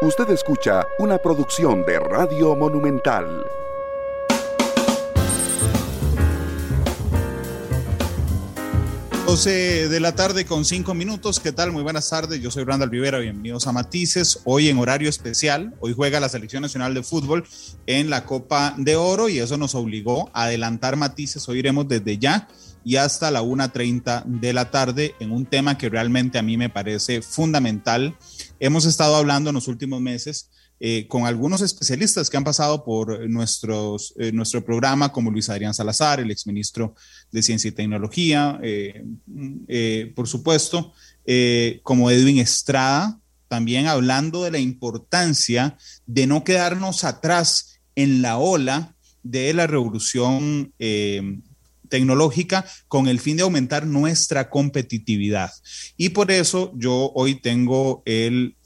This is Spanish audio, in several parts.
Usted escucha una producción de Radio Monumental. 12 de la tarde con 5 minutos. ¿Qué tal? Muy buenas tardes. Yo soy Randall Rivera. Bienvenidos a Matices. Hoy en horario especial. Hoy juega la Selección Nacional de Fútbol en la Copa de Oro y eso nos obligó a adelantar Matices. Hoy iremos desde ya y hasta la 1.30 de la tarde en un tema que realmente a mí me parece fundamental. Hemos estado hablando en los últimos meses eh, con algunos especialistas que han pasado por nuestros, eh, nuestro programa, como Luis Adrián Salazar, el exministro de Ciencia y Tecnología, eh, por supuesto, como Edwin Estrada, también hablando de la importancia de no quedarnos atrás en la ola de la revolución tecnológica con el fin de aumentar nuestra competitividad. Y por eso yo hoy tengo el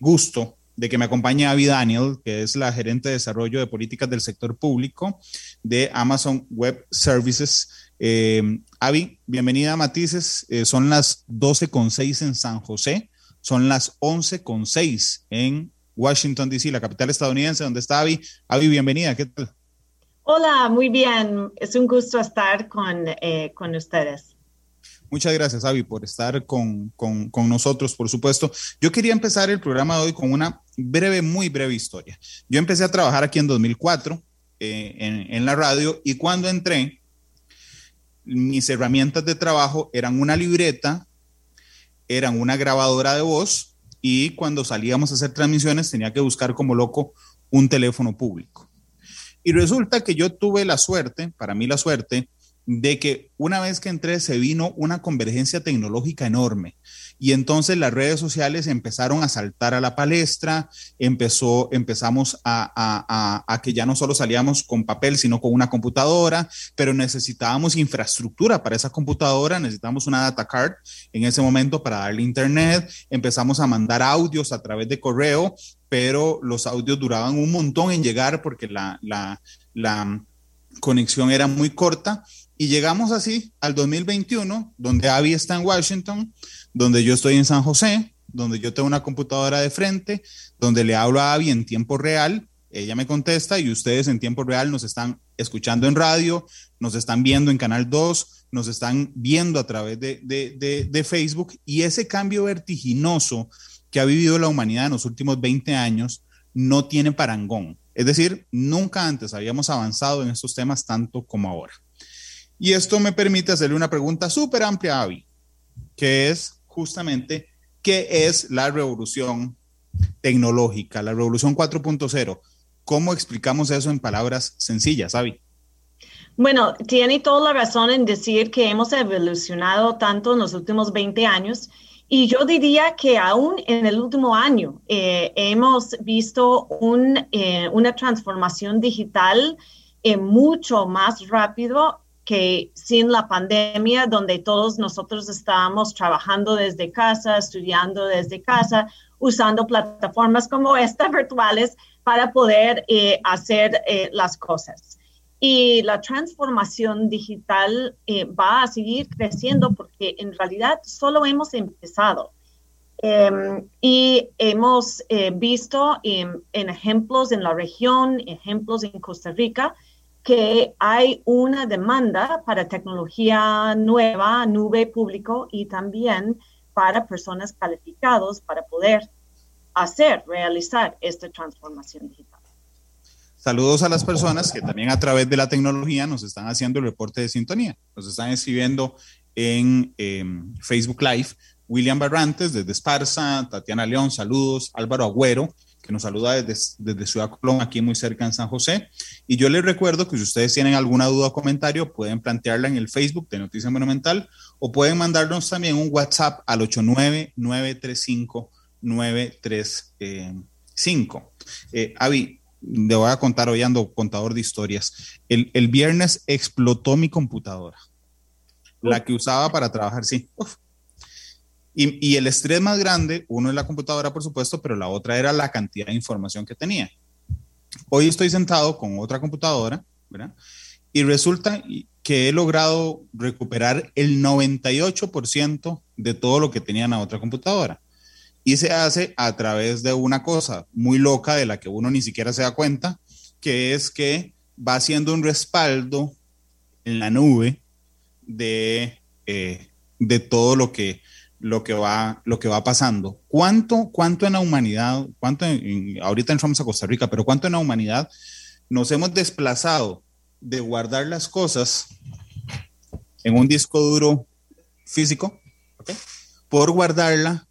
gusto de que me acompañe Avi Daniel, que es la gerente de desarrollo de políticas del sector público de Amazon Web Services. Eh, bienvenida Matices. Eh, son las 12.6 en San José, son las 11.6 en Washington, D.C., la capital estadounidense, donde está Avi. Avi, bienvenida, ¿qué tal? Hola, muy bien. Es un gusto estar con, eh, con ustedes. Muchas gracias, Avi, por estar con, nosotros, por supuesto. Yo quería empezar el programa de hoy con una breve, muy breve historia. Yo empecé a trabajar aquí en 2004 eh, en, en la radio y cuando entré, mis herramientas de trabajo eran una libreta, eran una grabadora de voz y cuando salíamos a hacer transmisiones tenía que buscar como loco un teléfono público. Y resulta que yo tuve la suerte, para mí la suerte, de que una vez que entré se vino una convergencia tecnológica enorme y entonces las redes sociales empezaron a saltar a la palestra, empezó, empezamos a, a, que ya no solo salíamos con papel, sino con una computadora, pero necesitábamos infraestructura para esa computadora, necesitábamos una data card en ese momento para darle internet, empezamos a mandar audios a través de correo, pero los audios duraban un montón en llegar porque la, la, la conexión era muy corta y llegamos así al 2021, donde Abby está en Washington, donde yo estoy en San José, donde yo tengo una computadora de frente, donde le hablo a Abby en tiempo real, ella me contesta y ustedes en tiempo real nos están escuchando en radio, nos están viendo en Canal 2, nos están viendo a través de, de, de, Facebook y ese cambio vertiginoso que ha vivido la humanidad en los últimos 20 años no tiene parangón. Es decir, nunca antes habíamos avanzado en estos temas tanto como ahora. Y esto me permite hacerle una pregunta súper amplia a Avi, que es justamente, ¿qué es la revolución tecnológica, la revolución 4.0? ¿Cómo explicamos eso en palabras sencillas, Avi? Bueno, tiene toda la razón en decir que hemos evolucionado tanto en los últimos 20 años y yo diría que aún en el último año eh, hemos visto eh, una transformación digital eh, mucho más rápido que sin la pandemia, donde todos nosotros estábamos trabajando desde casa, estudiando desde casa, usando plataformas como esta virtuales para poder eh, hacer eh, las cosas. Y la transformación digital eh, va a seguir creciendo porque en realidad solo hemos empezado. Em, y hemos visto en ejemplos en la región, ejemplos en Costa Rica, que hay una demanda para tecnología nueva, nube público y también para personas calificados para poder hacer, realizar esta transformación digital. Saludos a las personas que también a través de la tecnología nos están haciendo el reporte de sintonía. Nos están escribiendo en em, Facebook Live. William Barrantes desde Esparza, Tatiana León, saludos. Álvaro Agüero, que nos saluda desde, desde Ciudad Colón, aquí muy cerca en San José. Y yo les recuerdo que si ustedes tienen alguna duda o comentario, pueden plantearla en el Facebook de Noticia Monumental o pueden mandarnos también un WhatsApp al 89935-935. Eh, Avi, le voy a contar, hoy ando contador de historias. El, el viernes explotó mi computadora, la que usaba para trabajar, sí. Y, el estrés más grande, uno es la computadora, por supuesto, pero la otra era la cantidad de información que tenía. Hoy estoy sentado con otra computadora, ¿verdad? Y resulta que he logrado recuperar el 98% de todo lo que tenía en la otra computadora. Y se hace a través de una cosa muy loca de la que uno ni siquiera se da cuenta, que es que va haciendo un respaldo en la nube de, eh, de todo lo que, lo, que va, lo que va pasando. ¿Cuánto, cuánto en la humanidad, cuánto ahorita entramos a Costa Rica, pero cuánto en la humanidad nos hemos desplazado de guardar las cosas en un disco duro físico por guardarla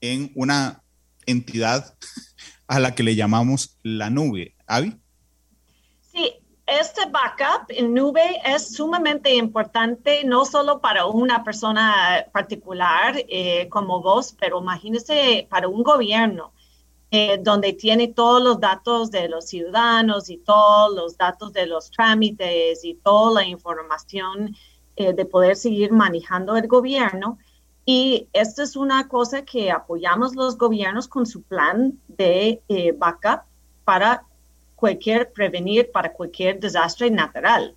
en una entidad a la que le llamamos la nube. Avi. Este backup en nube es sumamente importante, no solo para una persona particular eh, como vos, pero imagínese para un gobierno. Eh, donde tiene todos los datos de los ciudadanos y todos los datos de los trámites y toda la información eh, de poder seguir manejando el gobierno. Y esto es una cosa que apoyamos los gobiernos con su plan de eh, backup para cualquier prevenir, para cualquier desastre natural.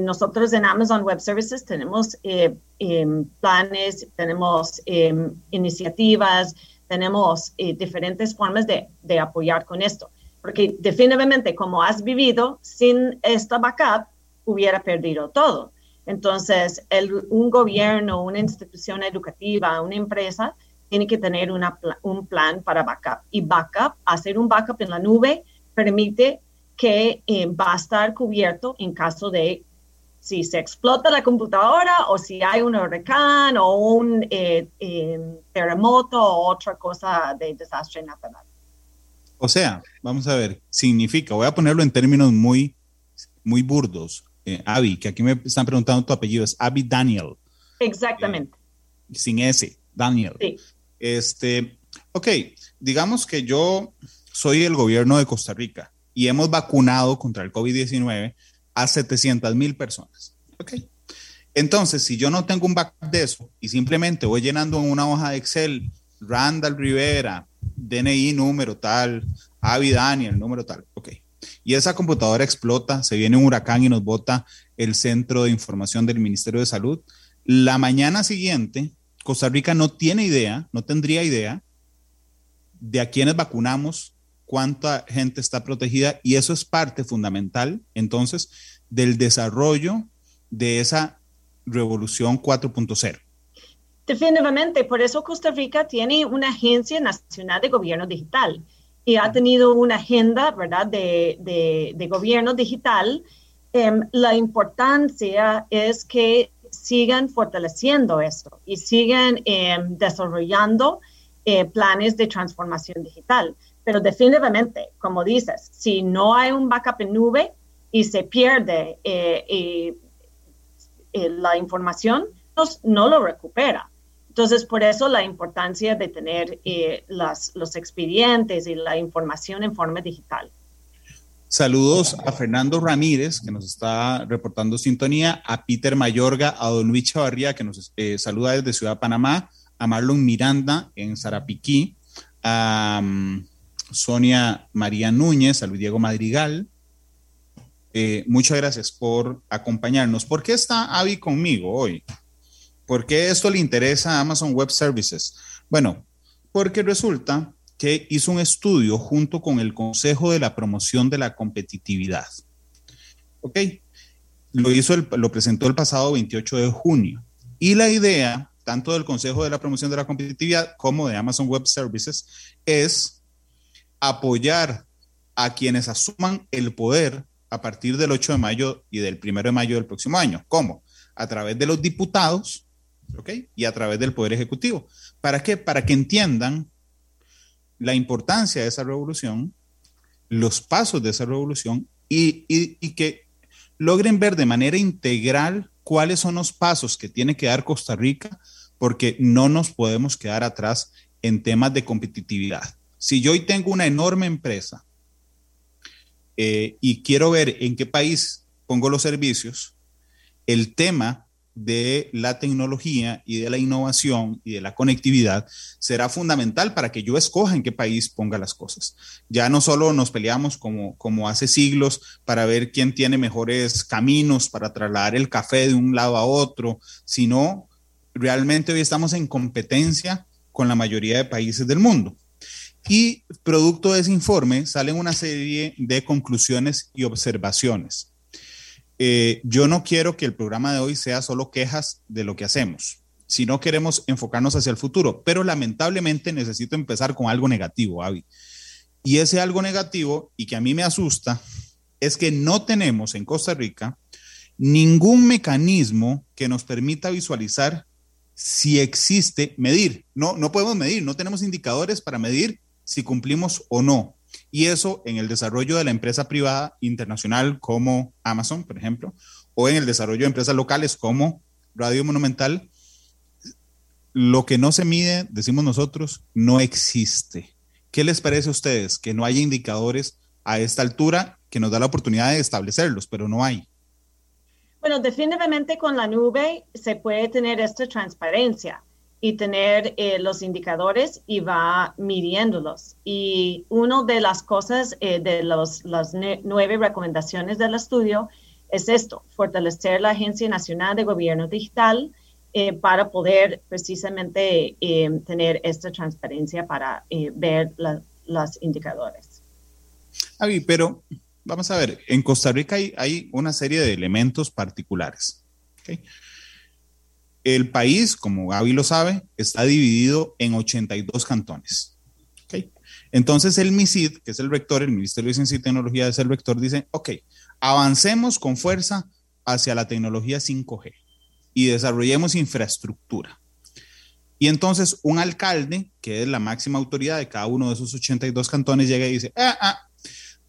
nosotros en Amazon Web Services tenemos em, planes, tenemos em, iniciativas, tenemos eh, diferentes formas de, de, apoyar con esto. Porque definitivamente, como has vivido, sin esta backup, hubiera perdido todo. Entonces, el, un gobierno, una institución educativa, una empresa, tiene que tener una, un plan para backup. Y backup, hacer un backup en la nube, permite que eh, va a estar cubierto en caso de si se explota la computadora o si hay un huracán o un eh, eh, terremoto o otra cosa de desastre natural. O sea, vamos a ver, significa, voy a ponerlo en términos muy, muy burdos, eh, Abby, que aquí me están preguntando tu apellido, es Abby Daniel. Exactamente. sin S, Daniel. Sí. Este, ok, digamos que yo soy el gobierno de Costa Rica y hemos vacunado contra el COVID-19 a 700 mil personas. Ok. Entonces, si yo no tengo un backup de eso y simplemente voy llenando en una hoja de Excel, Randall Rivera, DNI número tal, Avi Daniel, número tal, ok. Y esa computadora explota, se viene un huracán y nos bota el centro de información del Ministerio de Salud. La mañana siguiente, Costa Rica no tiene idea, no tendría idea de a quiénes vacunamos, cuánta gente está protegida y eso es parte fundamental entonces del desarrollo de esa revolución 4.0. Definitivamente, por eso Costa Rica tiene una agencia nacional de gobierno digital y ha tenido una agenda, ¿verdad?, de, de, gobierno digital. Em, la importancia es que sigan fortaleciendo esto y sigan em, desarrollando eh, planes de transformación digital. Pero definitivamente, como dices, si no hay un backup en nube y se pierde eh, eh, la información, pues no lo recupera. Entonces, por eso la importancia de tener eh, los expedientes y la información en forma digital. Saludos a Fernando Ramírez, que nos está reportando sintonía, a Peter Mayorga, a Don Luis Chavarría, que nos saluda desde Ciudad Panamá, a Marlon Miranda en Zarapiquí, a Sonia María Núñez, a Luis Diego Madrigal. Eh, muchas gracias por acompañarnos. ¿Por qué está Avi conmigo hoy? ¿Por qué esto le interesa a Amazon Web Services? Bueno, porque resulta que hizo un estudio junto con el Consejo de la Promoción de la Competitividad. ¿Ok? Lo hizo, lo presentó el pasado 28 de junio. Y la idea, tanto del Consejo de la Promoción de la Competitividad como de Amazon Web Services, es apoyar a quienes asuman el poder a partir del 8 de mayo y del 1 de mayo del próximo año. ¿Cómo? A través de los diputados ¿ok? y a través del Poder Ejecutivo. ¿Para qué? Para que entiendan la importancia de esa revolución, los pasos de esa revolución y, y que logren ver de manera integral cuáles son los pasos que tiene que dar Costa Rica, porque no nos podemos quedar atrás en temas de competitividad. Si yo hoy tengo una enorme empresa eh, y quiero ver en qué país pongo los servicios, el tema de la tecnología y de la innovación y de la conectividad será fundamental para que yo escoja en qué país ponga las cosas. Ya no solo nos peleamos como, como hace siglos para ver quién tiene mejores caminos para trasladar el café de un lado a otro, sino realmente hoy estamos en competencia con la mayoría de países del mundo. Y producto de ese informe salen una serie de conclusiones y observaciones. Eh, yo no quiero que el programa de hoy sea solo quejas de lo que hacemos, si no queremos enfocarnos hacia el futuro, pero lamentablemente necesito empezar con algo negativo, Avi. Y ese algo negativo, y que a mí me asusta, es que no tenemos en Costa Rica ningún mecanismo que nos permita visualizar si existe medir. No, no podemos medir, no tenemos indicadores para medir si cumplimos o no. Y eso en el desarrollo de la empresa privada internacional como Amazon, por ejemplo, o en el desarrollo de empresas locales como Radio Monumental, lo que no se mide, decimos nosotros, no existe. ¿Qué les parece a ustedes que no haya indicadores a esta altura que nos da la oportunidad de establecerlos, pero no hay? Bueno, definitivamente con la nube se puede tener esta transparencia y tener eh, los indicadores y va midiéndolos. Y una de las cosas eh, de los, las nueve recomendaciones del estudio es esto, fortalecer la Agencia Nacional de Gobierno Digital eh, para poder precisamente tener esta transparencia para ver los indicadores. Avi, pero vamos a ver, en Costa Rica hay, hay una serie de elementos particulares. ¿okay? El país, como Gaby lo sabe, está dividido en 82 cantones. ¿okay? Entonces el MISID, que es el rector, el Ministerio de Ciencia y Tecnología es el rector, dice, ok, avancemos con fuerza hacia la tecnología 5G y desarrollemos infraestructura. Y entonces un alcalde, que es la máxima autoridad de cada uno de esos 82 cantones, llega y dice, ah, ah,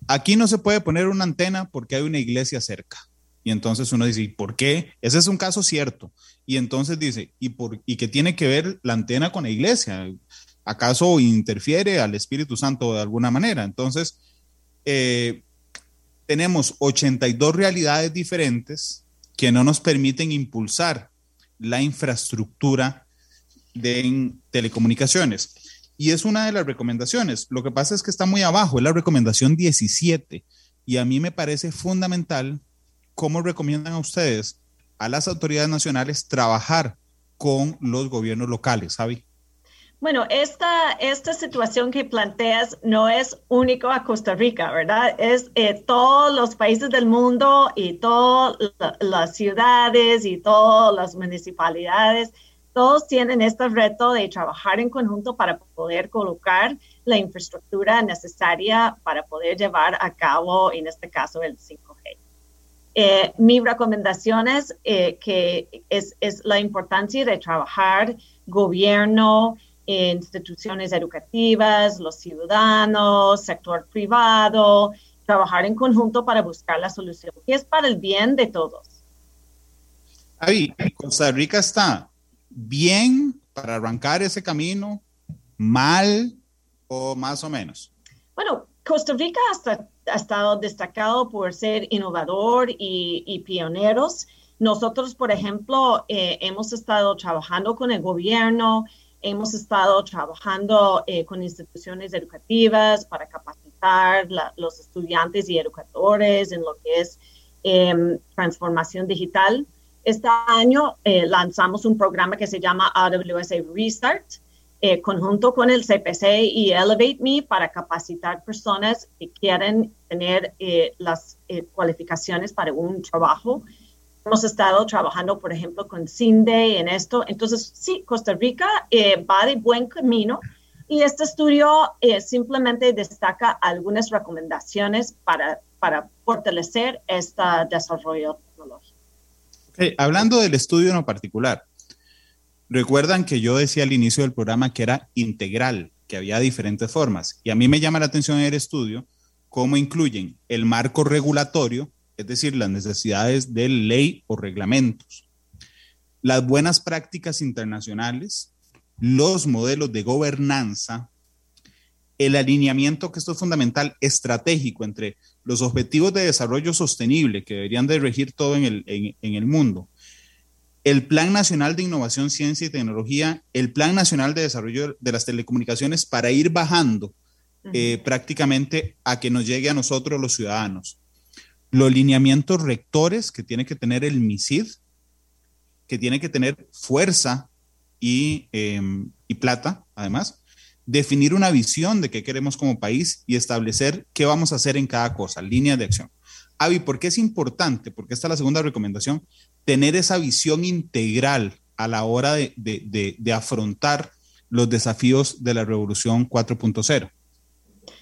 aquí no se puede poner una antena porque hay una iglesia cerca. Y entonces uno dice, ¿y por qué? Ese es un caso cierto. Y entonces dice, ¿y, por, ¿y qué tiene que ver la antena con la iglesia? ¿Acaso interfiere al Espíritu Santo de alguna manera? Entonces, eh, tenemos 82 realidades diferentes que no nos permiten impulsar la infraestructura de telecomunicaciones. Y es una de las recomendaciones. Lo que pasa es que está muy abajo, es la recomendación 17. Y a mí me parece fundamental ¿cómo recomiendan a ustedes a las autoridades nacionales trabajar con los gobiernos locales, Javi? Bueno, esta, esta situación que planteas no es único a Costa Rica, ¿verdad? Es eh, todos los países del mundo y todas las ciudades y todas las municipalidades, todos tienen este reto de trabajar en conjunto para poder colocar la infraestructura necesaria para poder llevar a cabo, en este caso, el 5G. Eh, mi recomendación es eh, que es, la importancia de trabajar gobierno, instituciones educativas, los ciudadanos, sector privado, trabajar en conjunto para buscar la solución, que es para el bien de todos. Ahí, Costa Rica está bien para arrancar ese camino, mal o más o menos. Bueno, Costa Rica hasta ha estado destacado por ser innovador y, pioneros. Nosotros, por ejemplo, eh, hemos estado trabajando con el gobierno, hemos estado trabajando eh, con instituciones educativas para capacitar los estudiantes y educadores en lo que es em, transformación digital. Este año eh, lanzamos un programa que se llama AWS Restart, eh, conjunto con el CPC y Elevate Me para capacitar personas que quieren tener eh, las eh, cualificaciones para un trabajo. Hemos estado trabajando, por ejemplo, con CINDE en esto. Entonces, sí, Costa Rica va de buen camino y este estudio simplemente destaca algunas recomendaciones para, para fortalecer este desarrollo tecnológico. Hablando del estudio en particular, Recuerdan que yo decía al inicio del programa que era integral, que había diferentes formas. Y a mí me llama la atención en el estudio cómo incluyen el marco regulatorio, es decir, las necesidades de ley o reglamentos, las buenas prácticas internacionales, los modelos de gobernanza, el alineamiento, que esto es fundamental, estratégico entre los objetivos de desarrollo sostenible que deberían de regir todo en el, en el mundo el Plan Nacional de Innovación, Ciencia y Tecnología, el Plan Nacional de Desarrollo de las Telecomunicaciones para ir bajando eh, prácticamente a que nos llegue a nosotros los ciudadanos. Los lineamientos rectores que tiene que tener el MISID, que tiene que tener fuerza y, em, y plata, además, definir una visión de qué queremos como país y establecer qué vamos a hacer en cada cosa, línea de acción. Avi, ¿por qué es importante? Porque esta es la segunda recomendación, tener esa visión integral a la hora de, de, de, afrontar los desafíos de la revolución 4.0.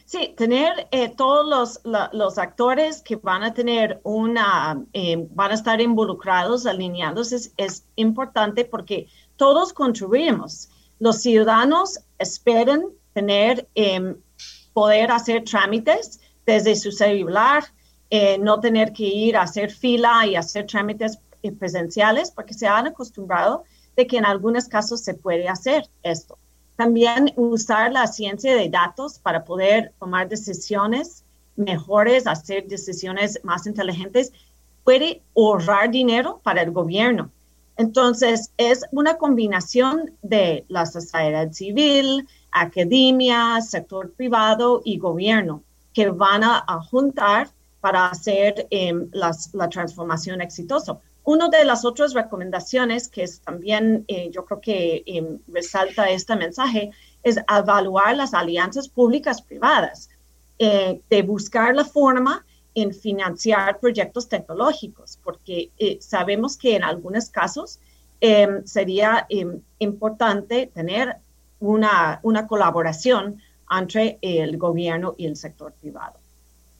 Sí, tener eh, todos los, los, actores que van a tener una, eh, van a estar involucrados, alineados, es, es importante porque todos contribuimos. Los ciudadanos esperan tener, eh, poder hacer trámites desde su celular, no tener que ir a hacer fila y hacer trámites presenciales porque se han acostumbrado de que en algunos casos se puede hacer esto. También usar la ciencia de datos para poder tomar decisiones mejores, hacer decisiones más inteligentes, puede ahorrar dinero para el gobierno. Entonces, es una combinación de la sociedad civil, academia, sector privado y gobierno que van a, juntar para hacer em, la transformación exitosa. Una de las otras recomendaciones que es también eh, yo creo que em, resalta este mensaje es evaluar las alianzas públicas privadas, eh, de buscar la forma en financiar proyectos tecnológicos, porque eh, sabemos que en algunos casos sería importante tener una, una colaboración entre el gobierno y el sector privado.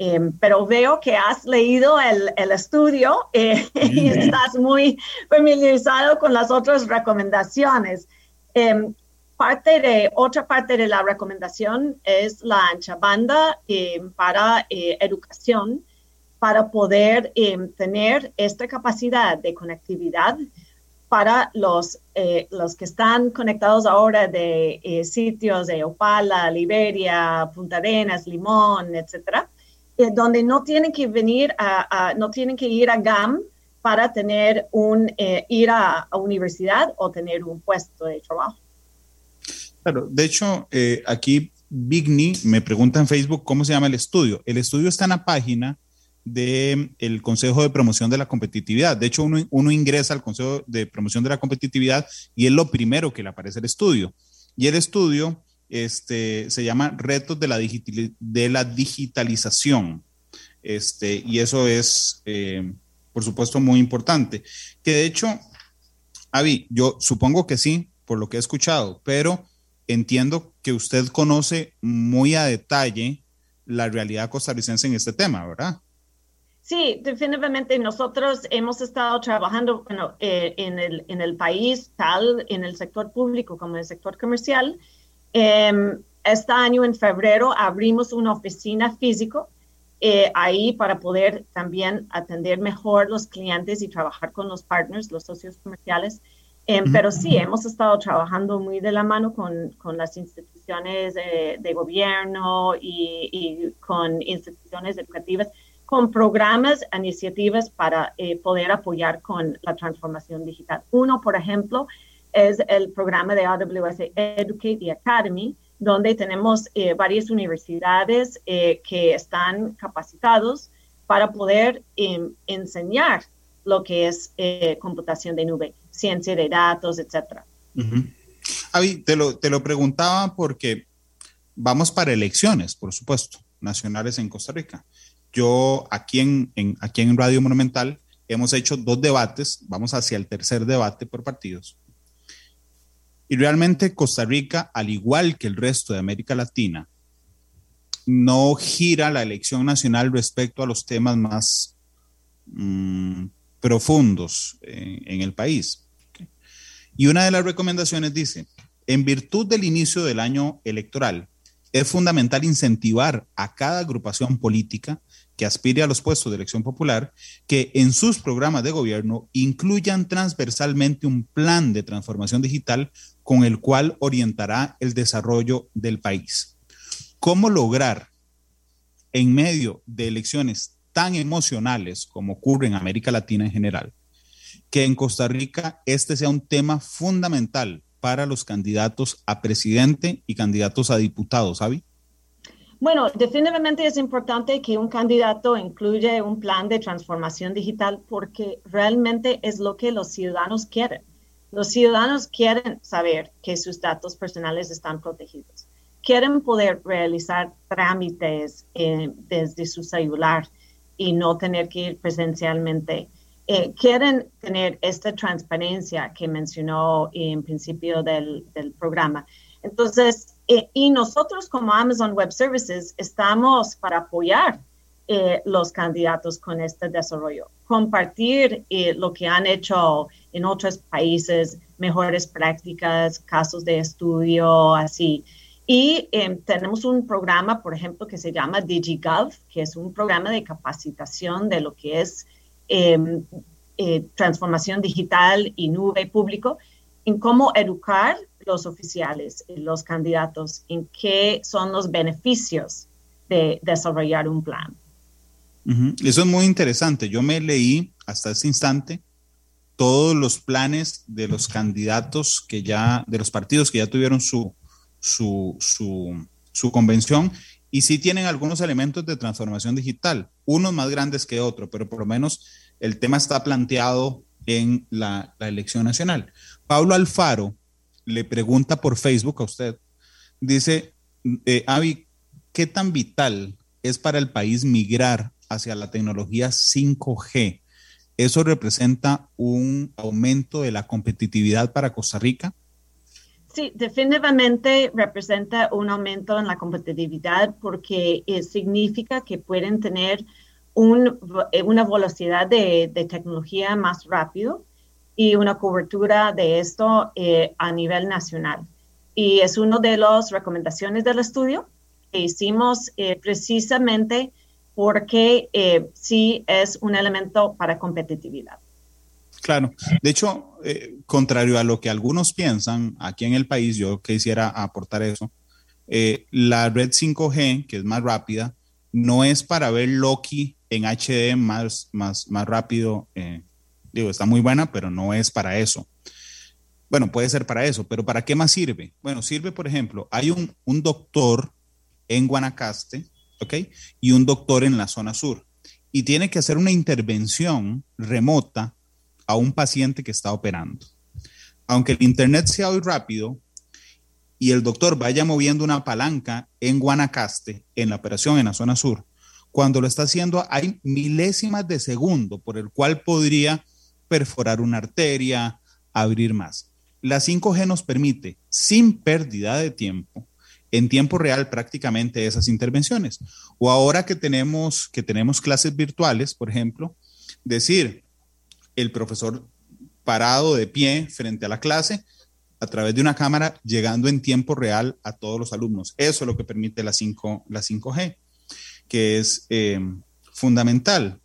Em, pero veo que has leído el, el estudio eh, y estás muy familiarizado con las otras recomendaciones. Em, parte de, otra parte de la recomendación es la ancha banda em, para eh, educación, para poder tener esta capacidad de conectividad para los, eh, los que están conectados ahora de sitios de Opala, Liberia, Punta Arenas, Limón, etcétera eh, donde no tienen que venir a, no tienen que ir a GAM para tener un, eh, ir a, universidad o tener un puesto de trabajo. Claro, de hecho, eh, aquí Bigni me pregunta en Facebook cómo se llama el estudio. El estudio está en la página del el Consejo de Promoción de la Competitividad. De hecho, uno, uno, ingresa al Consejo de Promoción de la Competitividad y es lo primero que le aparece el estudio. Y el estudio este, se llama Retos de la, de la Digitalización. Este, y eso es, eh, por supuesto, muy importante. Que de hecho, Avi, yo supongo que sí, por lo que he escuchado, pero entiendo que usted conoce muy a detalle la realidad costarricense en este tema, ¿verdad? Sí, definitivamente nosotros hemos estado trabajando eh, en, el, en el país, tal en el sector público como en el sector comercial, este año, en febrero, abrimos una oficina físico eh, ahí para poder también atender mejor los clientes y trabajar con los partners, los socios comerciales. Em, pero sí, hemos estado trabajando muy de la mano con, con las instituciones de, gobierno y, y, con instituciones educativas, con programas, iniciativas para eh, poder apoyar con la transformación digital. Uno, por ejemplo, es el programa de AWS Educate y Academy, donde tenemos eh, varias universidades eh, que están capacitados para poder em, enseñar lo que es eh, computación de nube, ciencia de datos, etc. Avi, te lo, te lo preguntaba porque vamos para elecciones, por supuesto, nacionales en Costa Rica. Yo aquí en, en, aquí en Radio Monumental hemos hecho dos debates, vamos hacia el tercer debate por partidos. Y realmente Costa Rica, al igual que el resto de América Latina, no gira la elección nacional respecto a los temas más mm, profundos en, el país. Y una de las recomendaciones dice, en virtud del inicio del año electoral, es fundamental incentivar a cada agrupación política que aspire a los puestos de elección popular que en sus programas de gobierno incluyan transversalmente un plan de transformación digital con el cual orientará el desarrollo del país. ¿Cómo lograr en medio de elecciones tan emocionales como ocurre en América Latina en general, que en Costa Rica este sea un tema fundamental para los candidatos a presidente y candidatos a diputados, ¿sabe? Bueno, definitivamente es importante que un candidato incluya un plan de transformación digital porque realmente es lo que los ciudadanos quieren. Los ciudadanos quieren saber que sus datos personales están protegidos. Quieren poder realizar trámites eh, desde su celular y no tener que ir presencialmente. Eh, quieren tener esta transparencia que mencionó en principio del, del programa. Entonces, eh, y nosotros como Amazon Web Services estamos para apoyar eh, los candidatos con este desarrollo, compartir eh, lo que han hecho en otros países, mejores prácticas, casos de estudio, así. Y em, tenemos un programa, por ejemplo, que se llama DigiGov, que es un programa de capacitación de lo que es em, eh, transformación digital y nube público, en cómo educar los oficiales, los candidatos, en qué son los beneficios de desarrollar un plan. Eso es muy interesante. Yo me leí hasta ese instante todos los planes de los candidatos que ya, de los partidos que ya tuvieron su, su, su, convención y sí tienen algunos elementos de transformación digital, unos más grandes que otros, pero por lo menos el tema está planteado en la, elección nacional. Pablo Alfaro le pregunta por Facebook a usted, dice, eh, Avi, ¿qué tan vital es para el país migrar hacia la tecnología 5G. ¿Eso representa un aumento de la competitividad para Costa Rica? Sí, definitivamente representa un aumento en la competitividad porque eh, significa que pueden tener eh, una velocidad de, tecnología más rápido y una cobertura de esto eh, a nivel nacional. Y es una de las recomendaciones del estudio que hicimos precisamente porque eh, sí es un elemento para competitividad. Claro, de hecho, eh, contrario a lo que algunos piensan, aquí en el país yo quisiera aportar eso, eh, la red 5G, que es más rápida, no es para ver Loki en HD más, más, más rápido. Digo, está muy buena, pero no es para eso. Bueno, puede ser para eso, pero ¿para qué más sirve? Bueno, sirve, por ejemplo, hay un, un doctor en Guanacaste ¿ok? Y un doctor en la zona sur. Y tiene que hacer una intervención remota a un paciente que está operando. Aunque el Internet sea hoy rápido y el doctor vaya moviendo una palanca en Guanacaste, en la operación en la zona sur, cuando lo está haciendo hay milésimas de segundo por el cual podría perforar una arteria, abrir más. La 5G nos permite, sin pérdida de tiempo, en tiempo real prácticamente esas intervenciones. O ahora que tenemos, que tenemos clases virtuales, por ejemplo, decir, el profesor parado de pie frente a la clase a través de una cámara llegando en tiempo real a todos los alumnos. Eso es lo que permite la, 5, la 5G, que es eh, fundamental.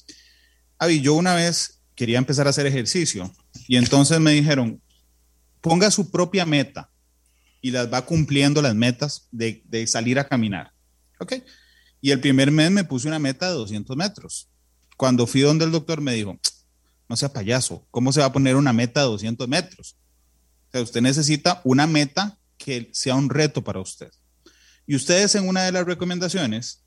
Avi, yo una vez quería empezar a hacer ejercicio y entonces me dijeron, ponga su propia meta y las va cumpliendo las metas de, salir a caminar. ¿Ok? Y el primer mes me puse una meta de 200 metros. Cuando fui donde el doctor me dijo, no sea payaso, ¿cómo se va a poner una meta de 200 metros? O sea, usted necesita una meta que sea un reto para usted. Y ustedes en una de las recomendaciones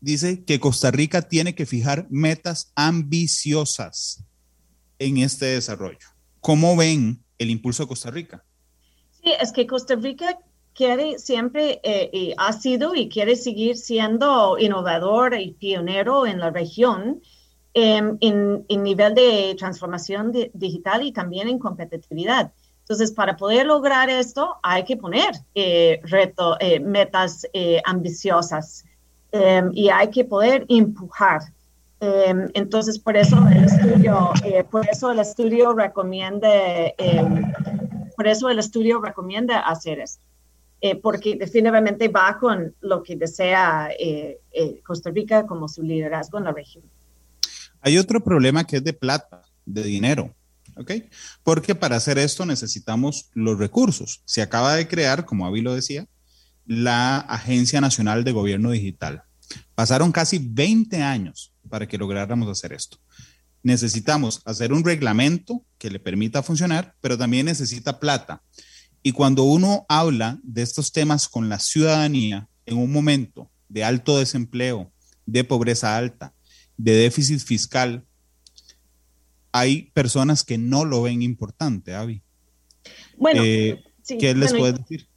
dice que Costa Rica tiene que fijar metas ambiciosas en este desarrollo. ¿Cómo ven el impulso de Costa Rica? Sí, es que Costa Rica quiere siempre eh, y ha sido y quiere seguir siendo innovador y pionero en la región em, en, nivel de transformación digital y también en competitividad. Entonces, para poder lograr esto, hay que poner eh, reto, eh, metas ambiciosas em, y hay que poder empujar. Em, entonces, por eso el estudio, por eso el estudio recomienda por eso el estudio recomienda hacer esto, eh, porque definitivamente va con lo que desea eh, eh, Costa Rica como su liderazgo en la región. Hay otro problema que es de plata, de dinero. ¿ok? Porque para hacer esto necesitamos los recursos. Se acaba de crear, como Avi lo decía, la Agencia Nacional de Gobierno Digital. Pasaron casi 20 años para que lográramos hacer esto necesitamos hacer un reglamento que le permita funcionar, pero también necesita plata. Y cuando uno habla de estos temas con la ciudadanía en un momento de alto desempleo, de pobreza alta, de déficit fiscal, hay personas que no lo ven importante, Avi. Bueno, eh, ¿qué les puedes decir?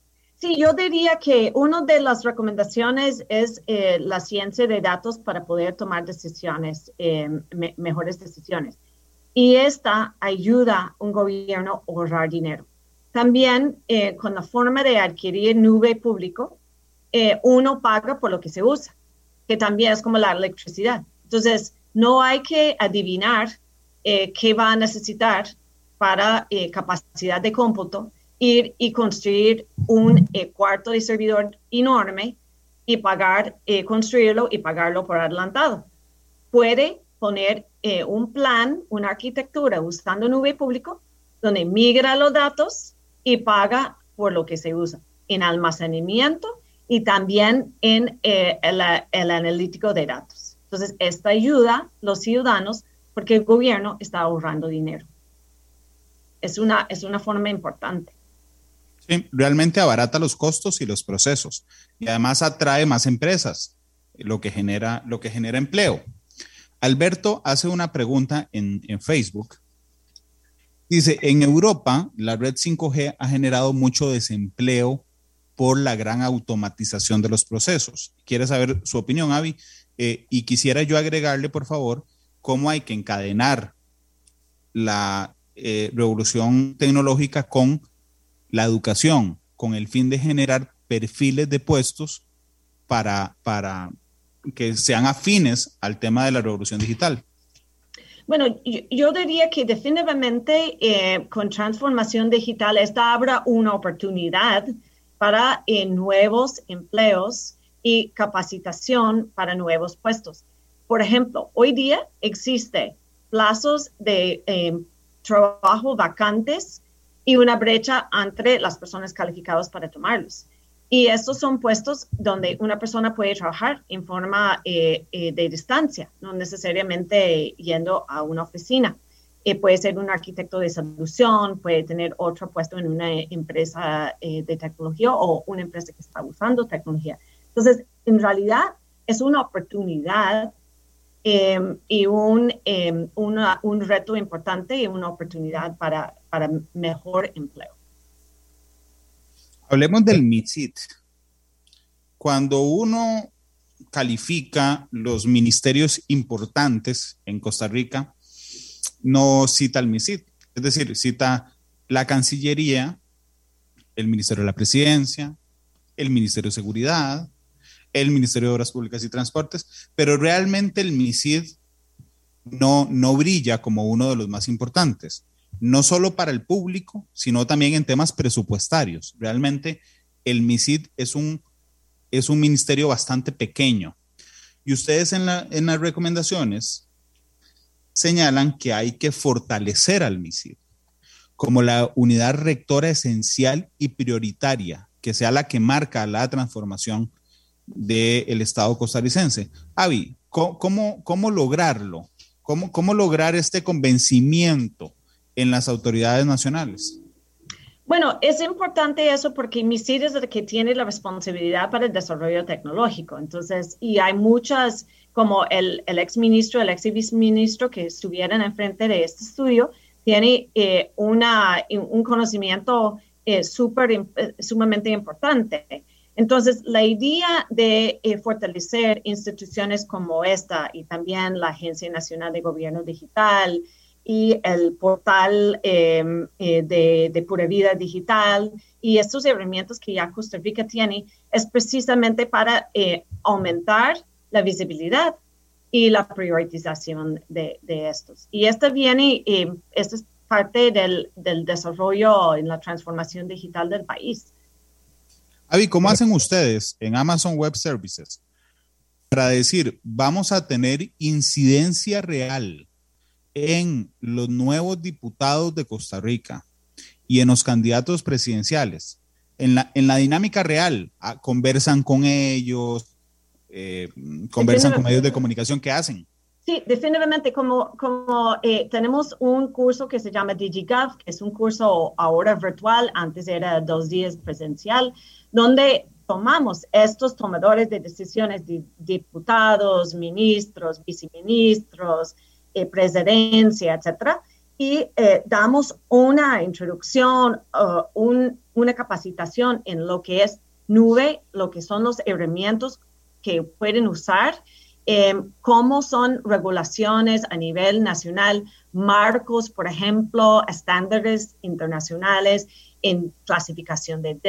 Sí, yo diría que una de las recomendaciones es eh, la ciencia de datos para poder tomar decisiones, eh, mejores decisiones. Y esta ayuda a un gobierno a ahorrar dinero. También con la forma de adquirir nube público, uno paga por lo que se usa, que también es como la electricidad. Entonces, no hay que adivinar qué va a necesitar para capacidad de cómputo ir y construir un eh, cuarto de servidor enorme y pagar, eh, construirlo y pagarlo por adelantado. Puede poner eh, un plan, una arquitectura usando nube público, donde migra los datos y paga por lo que se usa en almacenamiento y también en el, el analítico de datos. Entonces, esta ayuda a los ciudadanos porque el gobierno está ahorrando dinero. Es una, es una forma importante. Sí, realmente abarata los costos y los procesos y además atrae más empresas, lo que genera, lo que genera empleo. Alberto hace una pregunta en, en Facebook. Dice, en Europa la red 5G ha generado mucho desempleo por la gran automatización de los procesos. Quiere saber su opinión, Avi, eh, y quisiera yo agregarle, por favor, cómo hay que encadenar la eh, revolución tecnológica con la educación con el fin de generar perfiles de puestos para, para que sean afines al tema de la revolución digital? Bueno, yo, diría que definitivamente eh, con transformación digital esta habrá una oportunidad para eh, nuevos empleos y capacitación para nuevos puestos. Por ejemplo, hoy día existe plazos de eh, trabajo vacantes y una brecha entre las personas calificadas para tomarlos. Y estos son puestos donde una persona puede trabajar en forma eh, eh, de distancia, no necesariamente yendo a una oficina. Eh, puede ser un arquitecto de solución, puede tener otro puesto en una empresa de tecnología o una empresa que está usando tecnología. Entonces, en realidad es una oportunidad Em, y un, em, un reto importante y una oportunidad para, para mejor empleo. Hablemos del MITSIT. Cuando uno califica los ministerios importantes en Costa Rica, no cita el MISIT, es decir, cita la Cancillería, el Ministerio de la Presidencia, el Ministerio de Seguridad, el Ministerio de Obras Públicas y Transportes, pero realmente el MISID no, no brilla como uno de los más importantes, no solo para el público, sino también en temas presupuestarios. Realmente el MISID es un, es un ministerio bastante pequeño. Y ustedes en, la, en las recomendaciones señalan que hay que fortalecer al MISID como la unidad rectora esencial y prioritaria, que sea la que marca la transformación del Estado costarricense. Avi, ¿cómo, cómo, lograrlo? ¿Cómo, ¿Cómo lograr este convencimiento en las autoridades nacionales? Bueno, es importante eso porque MISIR es el que tiene la responsabilidad para el desarrollo tecnológico. Entonces, y hay muchas, como el, el ex ministro, el ex viceministro que estuvieran enfrente de este estudio, tiene eh, una, un conocimiento eh, super, eh, sumamente importante. Entonces, la idea de eh, fortalecer instituciones como esta y también la Agencia Nacional de Gobierno Digital y el portal em, eh, de, Pura Vida Digital y estos herramientas que ya Costa Rica tiene es precisamente para eh, aumentar la visibilidad y la priorización de, estos. Y esto viene, esto es parte del, del desarrollo en la transformación digital del país. Avi, ¿cómo hacen ustedes en Amazon Web Services para decir, vamos a tener incidencia real en los nuevos diputados de Costa Rica y en los candidatos presidenciales? En la, en la dinámica real, ah, conversan con ellos, eh, conversan con medios de comunicación, ¿qué hacen? Sí, definitivamente, como, como eh, tenemos un curso que se llama DigiGov, que es un curso ahora virtual, antes era dos días presencial, donde tomamos estos tomadores de decisiones, diputados, ministros, viceministros, eh, presidencia, etcétera, y eh, damos una introducción, uh, una capacitación en lo que es nube, lo que son los herramientas que pueden usar, em, cómo son regulaciones a nivel nacional, marcos, por ejemplo, estándares internacionales en clasificación de,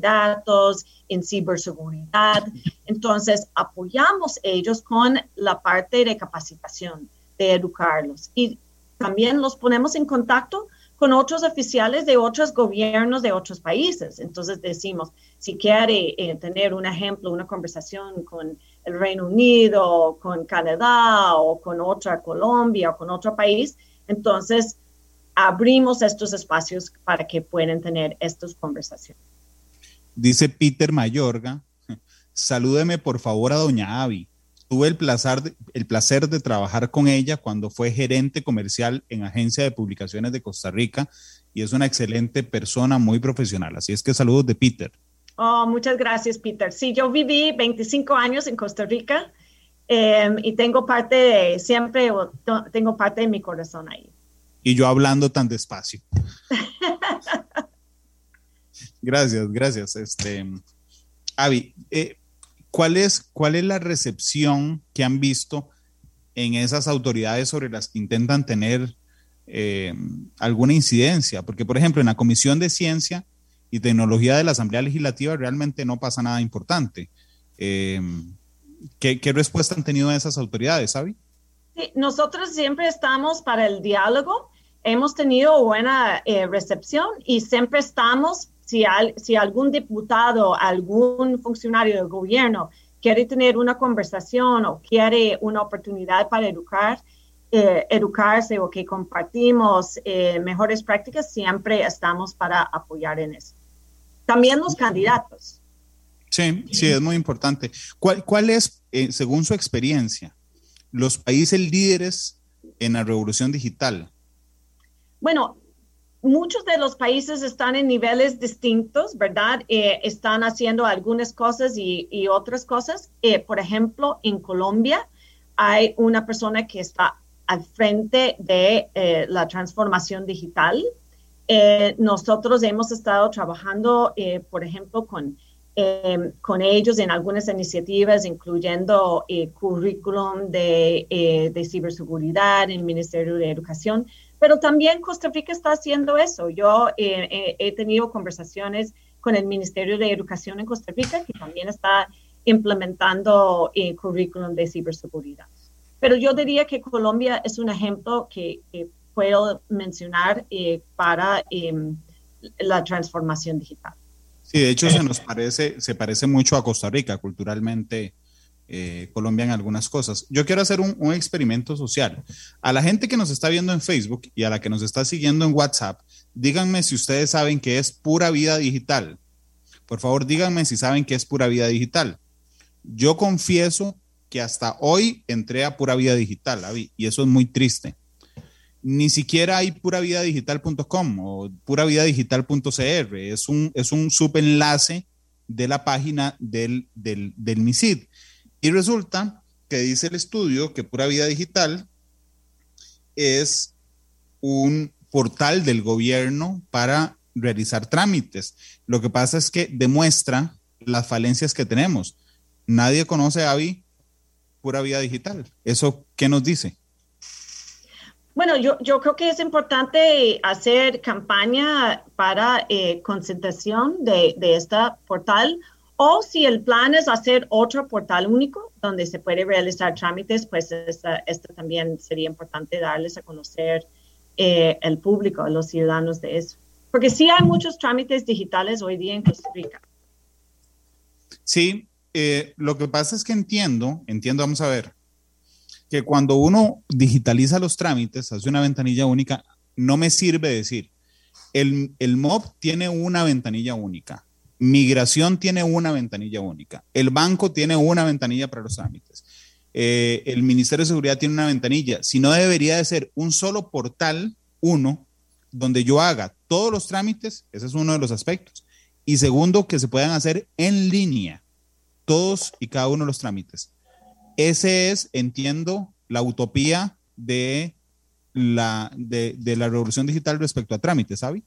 datos, en ciberseguridad. Entonces, apoyamos ellos con la parte de capacitación, de educarlos. Y también los ponemos en contacto con otros oficiales de otros gobiernos de otros países. Entonces decimos, si quiere eh, tener un ejemplo, una conversación con el Reino Unido, con Canadá o con otra Colombia o con otro país, entonces abrimos estos espacios para que puedan tener estas conversaciones. Dice Peter Mayorga, salúdeme por favor a doña Avi. Tuve el placer, de, el placer de trabajar con ella cuando fue gerente comercial en Agencia de Publicaciones de Costa Rica y es una excelente persona, muy profesional. Así es que saludos de Peter. Oh, muchas gracias, Peter. Sí, yo viví 25 años en Costa Rica eh, y tengo parte de, siempre tengo parte de mi corazón ahí. Y yo hablando tan despacio. gracias, gracias. Este, Avi, eh, ¿Cuál es, ¿Cuál es la recepción que han visto en esas autoridades sobre las que intentan tener eh, alguna incidencia? Porque, por ejemplo, en la Comisión de Ciencia y Tecnología de la Asamblea Legislativa realmente no pasa nada importante. Eh, ¿qué, respuesta han tenido esas autoridades, Sabi? Sí, nosotros siempre estamos para el diálogo. Hemos tenido buena eh, recepción y siempre estamos si, algún diputado, algún funcionario del gobierno quiere tener una conversación o quiere una oportunidad para educar, eh, educarse o que compartimos eh, mejores prácticas, siempre estamos para apoyar en eso. También los candidatos. Sí, sí, es muy importante. ¿Cuál, cuál es, eh, según su experiencia, los países líderes en la revolución digital? Bueno, muchos de los países están en niveles distintos, ¿verdad? Eh, están haciendo algunas cosas y, otras cosas. Eh, por ejemplo, en Colombia hay una persona que está al frente de eh, la transformación digital. nosotros hemos estado trabajando, por ejemplo, con, con ellos en algunas iniciativas, incluyendo currículum de, de ciberseguridad en el Ministerio de Educación pero también Costa Rica está haciendo eso. Yo eh, eh, he tenido conversaciones con el Ministerio de Educación en Costa Rica, que también está implementando el eh, currículum de ciberseguridad. Pero yo diría que Colombia es un ejemplo que, puedo mencionar para em, la transformación digital. Sí, de hecho se nos parece, se parece mucho a Costa Rica culturalmente eh, Colombia en algunas cosas. Yo quiero hacer un, experimento social. A la gente que nos está viendo en Facebook y a la que nos está siguiendo en WhatsApp, díganme si ustedes saben qué es pura vida digital. Por favor, díganme si saben qué es pura vida digital. Yo confieso que hasta hoy entré a pura vida digital, y eso es muy triste. Ni siquiera hay puravidadigital.com o puravidadigital.cr. Es un, es un subenlace de la página del, del, del MISID. Y resulta que dice el estudio que Pura Vida Digital es un portal del gobierno para realizar trámites. Lo que pasa es que demuestra las falencias que tenemos. Nadie conoce a AVI Pura Vida Digital. ¿Eso qué nos dice? Bueno, yo, yo creo que es importante hacer campaña para eh, concentración de, de este portal o si el plan es hacer otro portal único donde se puede realizar trámites, pues esto también sería importante darles a conocer eh, el público, los ciudadanos de eso. Porque sí hay muchos trámites digitales hoy día en Costa Rica. Sí, eh, lo que pasa es que entiendo, entiendo, vamos a ver, que cuando uno digitaliza los trámites, hace una ventanilla única, no me sirve decir, el, el MOB tiene una ventanilla única, Migración tiene una ventanilla única. El banco tiene una ventanilla para los trámites. Eh, el Ministerio de Seguridad tiene una ventanilla. Si no debería de ser un solo portal, uno, donde yo haga todos los trámites, ese es uno de los aspectos. Y segundo, que se puedan hacer en línea, todos y cada uno de los trámites. Ese es, entiendo, la utopía de la, de, de la revolución digital respecto a trámites, ¿sabe?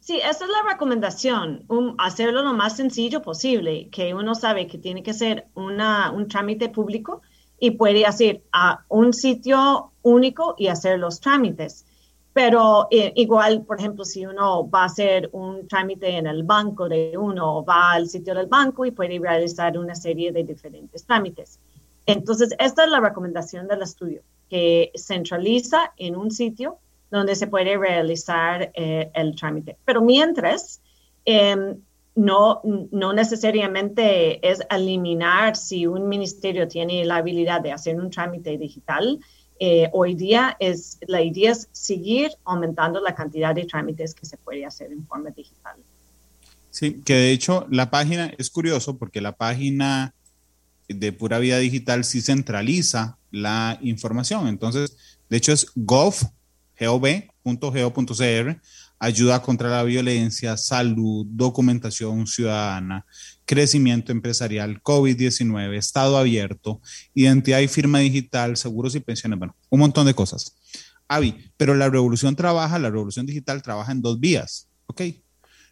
Sí, esa es la recomendación, hacerlo lo más sencillo posible, que uno sabe que tiene que ser una, un trámite público y puede hacer a un sitio único y hacer los trámites. Pero eh, igual, por ejemplo, si uno va a hacer un trámite en el banco de uno, va al sitio del banco y puede realizar una serie de diferentes trámites. Entonces, esta es la recomendación del estudio, que centraliza en un sitio donde se puede realizar eh, el trámite. Pero mientras, em, no, no necesariamente es eliminar si un ministerio tiene la habilidad de hacer un trámite digital. Eh, hoy día es, la idea es seguir aumentando la cantidad de trámites que se puede hacer en forma digital. Sí, que de hecho la página es curioso porque la página de Pura Vida Digital sí centraliza la información. Entonces, de hecho es gov ayuda contra la violencia, salud, documentación ciudadana, crecimiento empresarial, COVID-19, estado abierto, identidad y firma digital, seguros y pensiones, bueno, un montón de cosas. Avi, pero la revolución trabaja, la revolución digital trabaja en dos vías, ¿ok?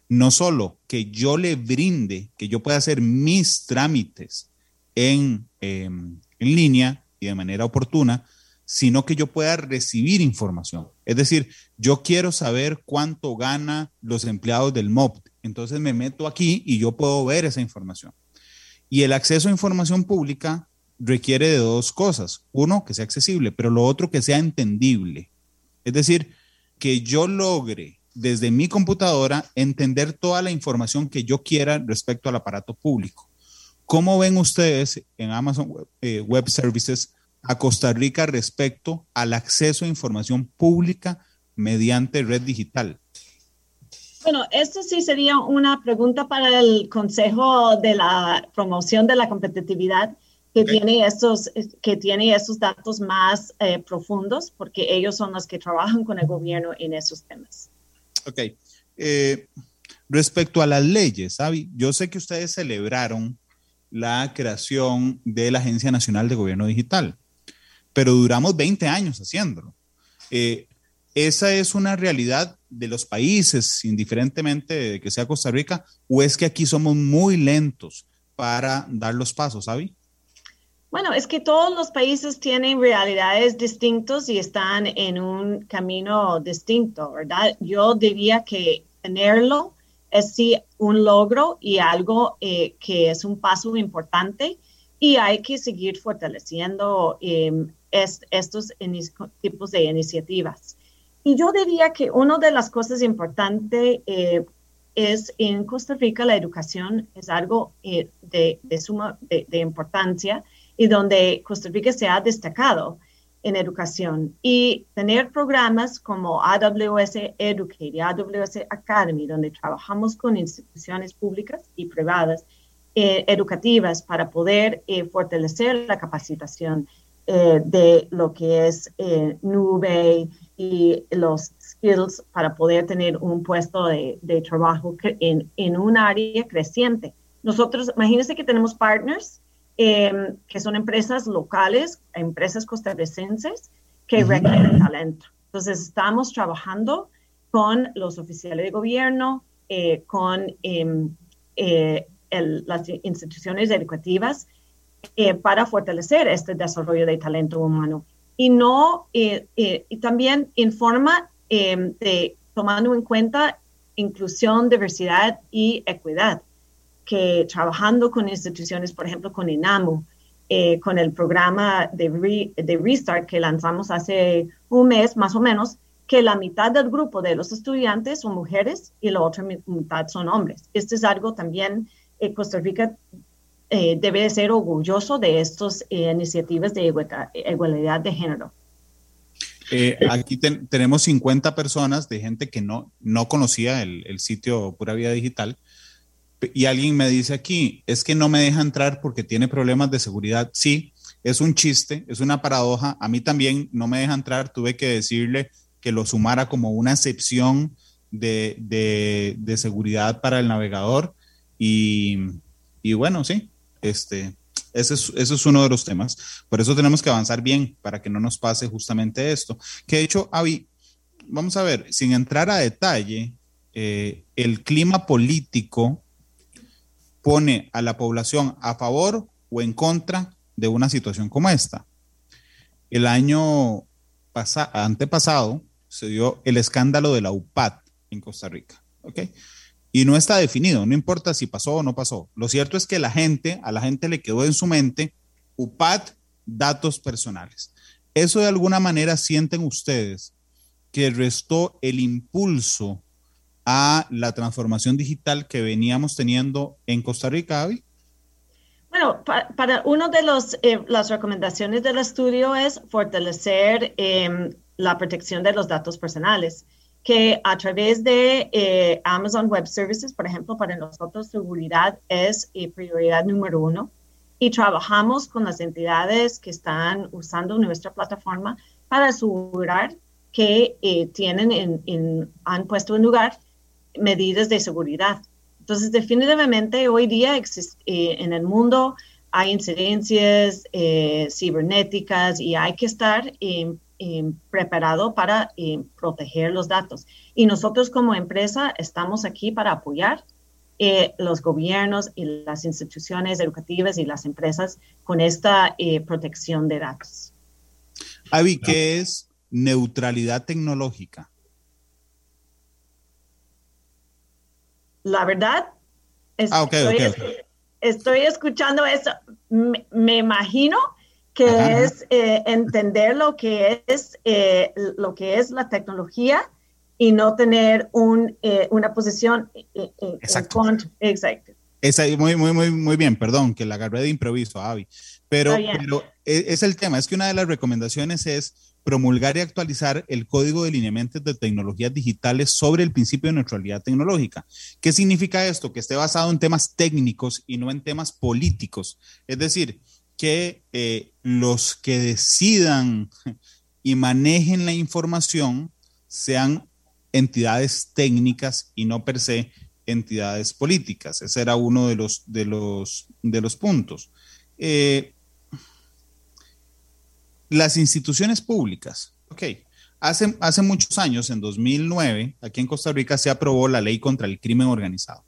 No solo que yo le brinde, que yo pueda hacer mis trámites en, em, en línea y de manera oportuna, sino que yo pueda recibir información. Es decir, yo quiero saber cuánto gana los empleados del MOP. Entonces me meto aquí y yo puedo ver esa información. Y el acceso a información pública requiere de dos cosas. Uno, que sea accesible, pero lo otro, que sea entendible. Es decir, que yo logre desde mi computadora entender toda la información que yo quiera respecto al aparato público. ¿Cómo ven ustedes en Amazon Web, eh, Web Services a Costa Rica respecto al acceso a información pública mediante red digital? Bueno, esto sí sería una pregunta para el Consejo de la Promoción de la Competitividad que, tiene, estos, que tiene esos datos más eh, profundos, porque ellos son los que trabajan con el gobierno en esos temas. Ok. Eh, respecto a las leyes, ¿sabe? yo sé que ustedes celebraron la creación de la Agencia Nacional de Gobierno Digital pero duramos 20 años haciéndolo. Eh, ¿Esa es una realidad de los países, indiferentemente de que sea Costa Rica, o es que aquí somos muy lentos para dar los pasos, Avi? Bueno, es que todos los países tienen realidades distintas y están en un camino distinto, ¿verdad? Yo diría que tenerlo es sí un logro y algo eh, que es un paso importante y hay que seguir fortaleciendo em, estos tipos de iniciativas. Y yo diría que una de las cosas importantes eh, es en Costa Rica la educación es algo eh, de, suma de, importancia y donde Costa Rica se ha destacado en educación y tener programas como AWS Educate y AWS Academy, donde trabajamos con instituciones públicas y privadas eh, educativas para poder fortalecer la capacitación eh, de lo que es eh, nube y los skills para poder tener un puesto de, trabajo en, en, un área creciente. Nosotros, imagínense que tenemos partners em, que son empresas locales, empresas costarricenses que requieren talento. Entonces, estamos trabajando con los oficiales de gobierno, eh, con em, las instituciones educativas eh, para fortalecer este desarrollo de talento humano. Y no, eh, eh, y también en forma de tomando en cuenta inclusión, diversidad y equidad, que trabajando con instituciones, por ejemplo, con INAMU, con el programa de, de Restart que lanzamos hace un mes más o menos, que la mitad del grupo de los estudiantes son mujeres y la otra mitad son hombres. Esto es algo también, Costa Rica eh, debe ser orgulloso de estas eh, iniciativas de igualdad, de género. Eh, aquí tenemos 50 personas de gente que no, no conocía el, el, sitio Pura Vida Digital y alguien me dice aquí, es que no me deja entrar porque tiene problemas de seguridad. Sí, es un chiste, es una paradoja. A mí también no me deja entrar, tuve que decirle que lo sumara como una excepción de, de, seguridad para el navegador y, y bueno, sí, este, ese es, ese es uno de los temas. Por eso tenemos que avanzar bien para que no nos pase justamente esto. Que de hecho, Avi, vamos a ver, sin entrar a detalle, eh, el clima político pone a la población a favor o en contra de una situación como esta. El año antepasado se dio el escándalo de la UPAD en Costa Rica. ¿ok? Y no está definido, no importa si pasó o no pasó. Lo cierto es que la gente, a la gente le quedó en su mente UPAD, datos personales. ¿Eso de alguna manera sienten ustedes que restó el impulso a la transformación digital que veníamos teniendo en Costa Rica, Avi? Bueno, para, uno de los, eh, las recomendaciones del estudio es fortalecer em, la protección de los datos personales, que a través de eh, Amazon Web Services, por ejemplo, para nosotros seguridad es eh, prioridad número uno y trabajamos con las entidades que están usando nuestra plataforma para asegurar que tienen en, han puesto en lugar medidas de seguridad. Entonces, definitivamente hoy día eh, en el mundo hay incidencias eh, cibernéticas y hay que estar eh, preparado para proteger los datos. Y nosotros como empresa estamos aquí para apoyar los gobiernos y las instituciones educativas y las empresas con esta protección de datos. Avi, ¿qué es neutralidad tecnológica? La verdad, ah, estoy, escuchando eso. Me, imagino que es eh, entender lo que es, eh, lo que es la tecnología y no tener un, eh, una posición exacto. exacto. muy, muy, muy, muy bien, perdón, que la agarré de improviso, Avi. Pero, pero e, es el tema, es que una de las recomendaciones es promulgar y actualizar el Código de Lineamientos de Tecnologías Digitales sobre el principio de neutralidad tecnológica. ¿Qué significa esto? Que esté basado en temas técnicos y no en temas políticos. Es decir, que eh, los que decidan y manejen la información sean entidades técnicas y no per se entidades políticas. Ese era uno de los, de los, de los puntos. Eh, las instituciones públicas. Ok, hace, hace muchos años, en 2009, aquí en Costa Rica se aprobó la ley contra el crimen organizado.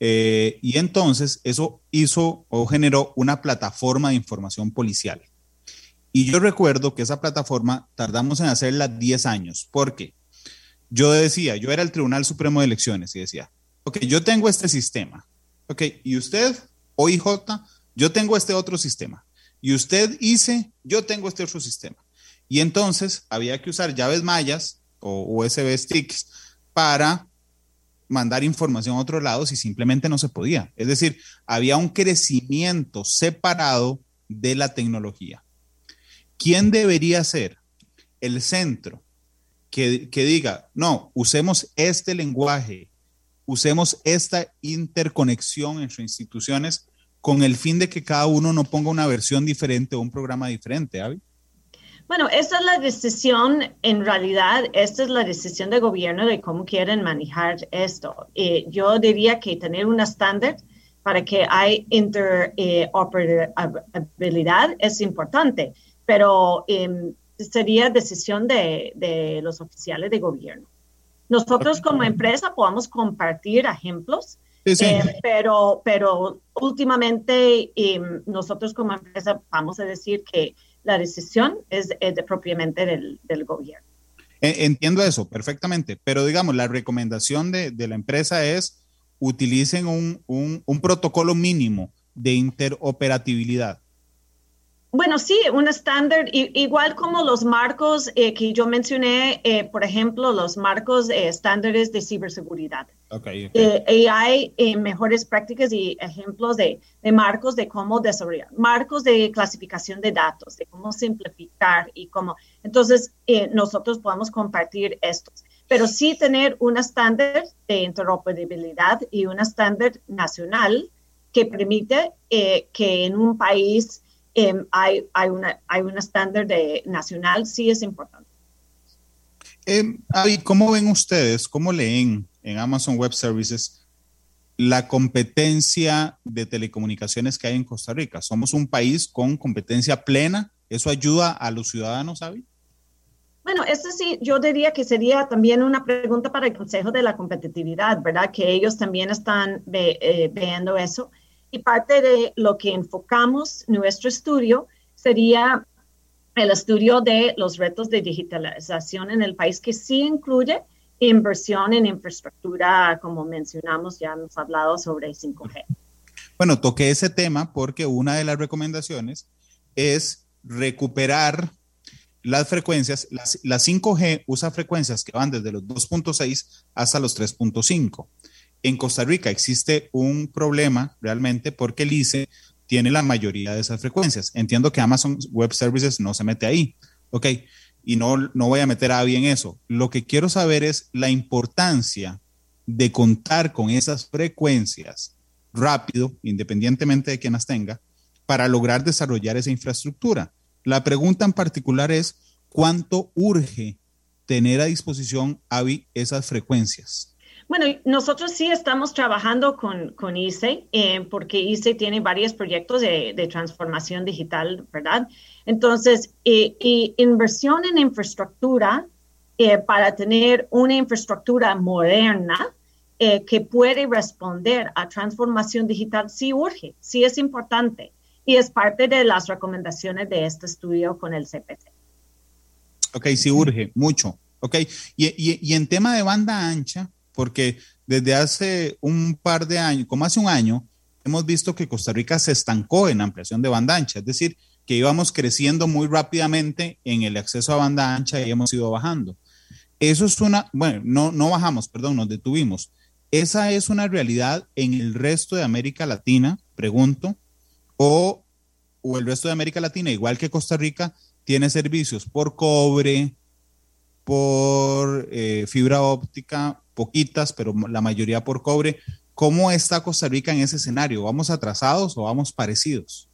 Eh, y entonces eso hizo o generó una plataforma de información policial. Y yo recuerdo que esa plataforma tardamos en hacerla 10 años, porque yo decía, yo era el Tribunal Supremo de Elecciones y decía, ok, yo tengo este sistema, ok, y usted, OIJ, yo tengo este otro sistema y usted dice, yo tengo este otro sistema. Y entonces había que usar llaves mayas o USB sticks para mandar información a otros lados y simplemente no se podía. Es decir, había un crecimiento separado de la tecnología. ¿Quién debería ser el centro que, que diga, no, usemos este lenguaje, usemos esta interconexión entre instituciones con el fin de que cada uno no ponga una versión diferente o un programa diferente, Avi? Bueno, esta es la decisión, en realidad, esta es la decisión del gobierno de cómo quieren manejar esto. Eh, yo diría que tener un estándar para que hay interoperabilidad es importante, pero em, sería decisión de, de, los oficiales de gobierno. Nosotros como empresa podamos compartir ejemplos eh, pero, pero últimamente nosotros como empresa vamos a decir que la decisión es, de, propiamente del, del, gobierno. Entiendo eso perfectamente, pero digamos, la recomendación de, de la empresa es utilicen un, un, un protocolo mínimo de interoperabilidad. Bueno, sí, un estándar, igual como los marcos eh, que yo mencioné, eh, por ejemplo, los marcos eh, estándares de ciberseguridad. Okay, y hay mejores prácticas y ejemplos de, marcos de cómo desarrollar, marcos de clasificación de datos, de cómo simplificar y cómo. Entonces, nosotros podemos compartir estos, pero sí tener un estándar de interoperabilidad y un estándar nacional que permite que en un país Em, hay, hay, una, hay un estándar de nacional, sí es importante. Eh, ¿Cómo ven ustedes, cómo leen en Amazon Web Services la competencia de telecomunicaciones que hay en Costa Rica. Somos un país con competencia plena. ¿Eso ayuda a los ciudadanos, Avi? Bueno, eso sí, yo diría que sería también una pregunta para el Consejo de la Competitividad, ¿verdad? Que ellos también están eh, viendo eso. Y parte de lo que enfocamos nuestro estudio sería el estudio de los retos de digitalización en el país, que sí incluye inversión en infraestructura, como mencionamos, ya hemos hablado sobre 5G. Bueno, toqué ese tema porque una de las recomendaciones es recuperar las frecuencias. La 5G usa frecuencias que van desde los 2.6 hasta los 3.5. En Costa Rica existe un problema realmente porque el ICE tiene la mayoría de esas frecuencias. Entiendo que Amazon Web Services no se mete ahí. Ok, y no, no voy a meter a bien eso. Lo que quiero saber es la importancia de contar con esas frecuencias rápido, independientemente de quién las tenga, para lograr desarrollar esa infraestructura. La pregunta en particular es, ¿cuánto urge tener a disposición, AVI, esas frecuencias? Bueno, nosotros sí estamos trabajando con, con ICE, eh, porque ICE tiene varios proyectos de, de transformación digital, ¿verdad? Entonces, y inversión en infraestructura eh, para tener una infraestructura moderna eh, que puede responder a transformación digital sí urge, sí es importante y es parte de las recomendaciones de este estudio con el CPC. Ok, sí urge, mucho. Ok, y, y en tema de banda ancha, porque desde hace un par de años, como hace un año, hemos visto que Costa Rica se estancó en ampliación de banda ancha, es decir, que íbamos creciendo muy rápidamente en el acceso a banda ancha y hemos ido bajando. Eso es una, bueno, no, no bajamos, perdón, nos detuvimos. ¿Esa es una realidad en el resto de América Latina, pregunto? ¿O, o el resto de América Latina, igual que Costa Rica, tiene servicios por cobre, por eh, fibra óptica, poquitas, pero la mayoría por cobre? ¿Cómo está Costa Rica en ese escenario? ¿Vamos atrasados o vamos parecidos?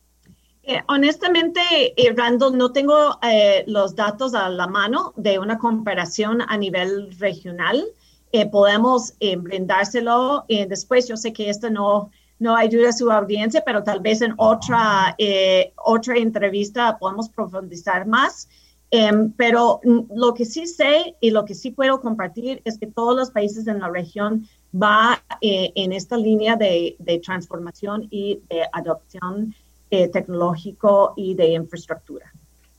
Eh, honestamente, eh, Randall, no tengo eh, los datos a la mano de una comparación a nivel regional. podemos brindárselo después. Yo sé que esto no, no ayuda a su audiencia, pero tal vez en otra, otra entrevista podemos profundizar más. Em, pero lo que sí sé y lo que sí puedo compartir es que todos los países en la región va en esta línea de, de transformación y de adopción eh, tecnológico y de infraestructura.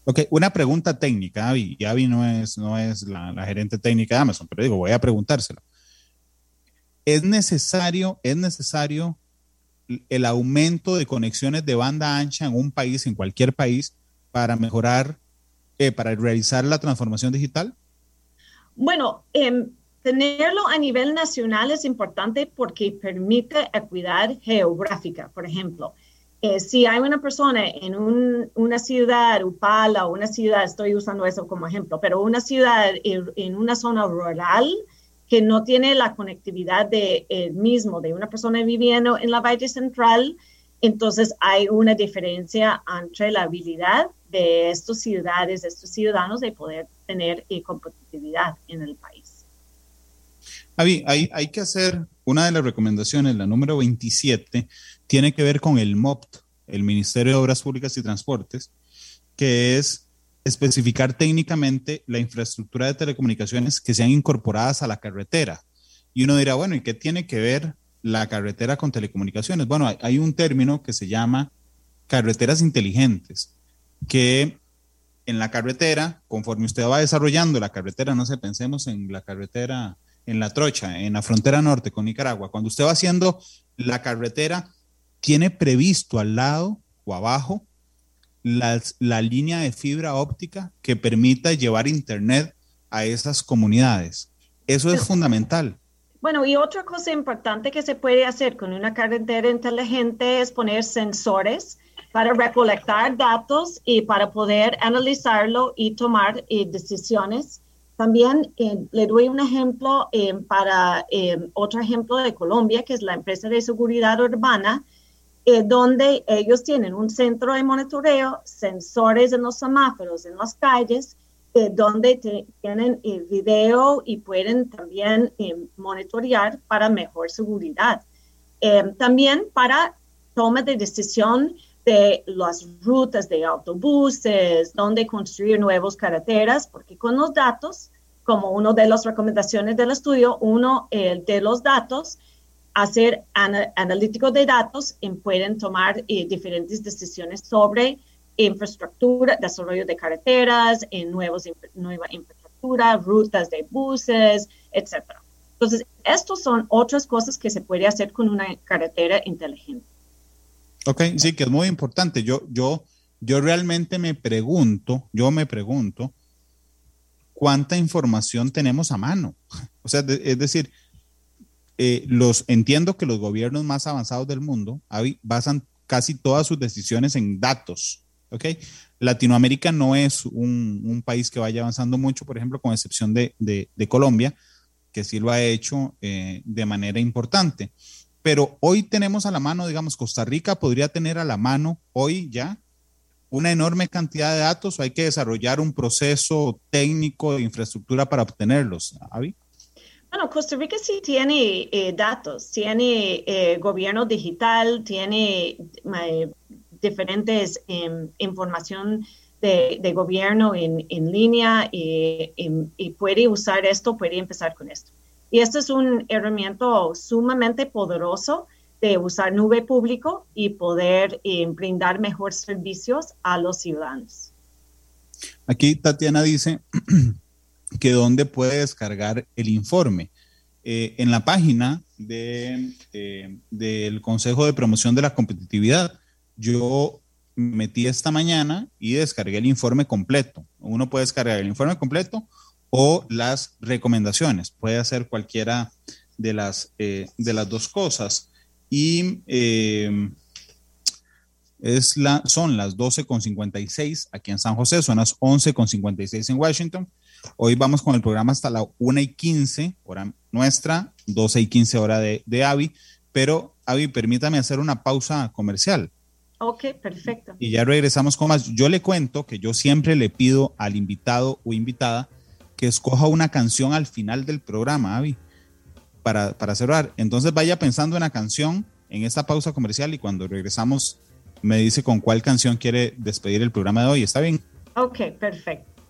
Ok, una pregunta técnica, Avi. Y Avi no es, no es la, gerente técnica de Amazon, pero digo, voy a preguntárselo. ¿Es necesario, es necesario el aumento de conexiones de banda ancha en un país, en cualquier país, para mejorar, eh, para realizar la transformación digital? Bueno, em, tenerlo a nivel nacional es importante porque permite equidad geográfica, por ejemplo. Eh, si hay una persona en una ciudad, Upala una ciudad, estoy usando eso como ejemplo, pero una ciudad en, una zona rural que no tiene la conectividad de el mismo, de una persona viviendo en la Valle Central, entonces hay una diferencia entre la habilidad de estas ciudades, de estos ciudadanos de poder tener eh, competitividad en el país. Avi, hay, hay que hacer una de las recomendaciones, la número 27, tiene que ver con el MOPT, el Ministerio de Obras Públicas y Transportes, que es especificar técnicamente la infraestructura de telecomunicaciones que sean incorporadas a la carretera. Y uno dirá, bueno, ¿y qué tiene que ver la carretera con telecomunicaciones? Bueno, hay un término que se llama carreteras inteligentes, que en la carretera, conforme usted va desarrollando la carretera, no sé, pensemos en la carretera, en la trocha, en la frontera norte con Nicaragua, cuando usted va haciendo la carretera, tiene previsto al lado o abajo la, línea de fibra óptica que permita llevar internet a esas comunidades. Eso es fundamental. Bueno, y otra cosa importante que se puede hacer con una carretera inteligente es poner sensores para recolectar datos y para poder analizarlo y tomar eh, decisiones. También eh, le doy un ejemplo eh, para otro ejemplo de Colombia, que es la empresa de seguridad urbana, donde ellos tienen un centro de monitoreo, sensores en los semáforos, en las calles, donde tienen el video y pueden también monitorear para mejor seguridad. también para toma de decisión de las rutas de autobuses, dónde construir nuevas carreteras, porque con los datos, como una de las recomendaciones del estudio, uno de los datos, hacer analítico de datos y pueden tomar eh, diferentes decisiones sobre infraestructura, desarrollo de carreteras, en nuevos, nueva infraestructura, rutas de buses, etc. Entonces, estas son otras cosas que se puede hacer con una carretera inteligente. Ok, sí, que es muy importante. Yo, yo, yo realmente me pregunto, yo me pregunto, ¿cuánta información tenemos a mano? O sea, es decir, eh, los entiendo que los gobiernos más avanzados del mundo basan casi todas sus decisiones en datos. ¿ok? Latinoamérica no es un, país que vaya avanzando mucho, por ejemplo, con excepción de, Colombia, que sí lo ha hecho eh, de manera importante pero hoy tenemos a la mano, digamos, Costa Rica podría tener a la mano hoy ya una enorme cantidad de datos o hay que desarrollar un proceso técnico de infraestructura para obtenerlos, Avi? Bueno, Costa Rica sí tiene eh, datos, tiene eh, gobierno digital, tiene eh, diferentes em, información de, gobierno en, línea y, puede usar esto, puede empezar con esto. Y esto es un herramienta sumamente poderoso de usar nube público y poder eh, brindar mejores servicios a los ciudadanos. Aquí Tatiana dice que dónde puede descargar el informe. Eh, en la página de, eh, del Consejo de Promoción de la Competitividad, yo metí esta mañana y descargué el informe completo. Uno puede descargar el informe completo o las recomendaciones. Puede hacer cualquiera de las, eh, de las dos cosas. Y eh, es la, son las 12.56 aquí en San José, son las 11.56 en Washington. Hoy vamos con el programa hasta la 1 y 15, hora nuestra, 12 y 15 hora de, de Avi. Pero, Avi, permítame hacer una pausa comercial. Ok, perfecto. Y ya regresamos con más. Yo le cuento que yo siempre le pido al invitado o invitada que escoja una canción al final del programa, Avi, para, para cerrar. Entonces vaya pensando en la canción en esta pausa comercial y cuando regresamos me dice con cuál canción quiere despedir el programa de hoy. ¿Está bien? Ok, perfecto.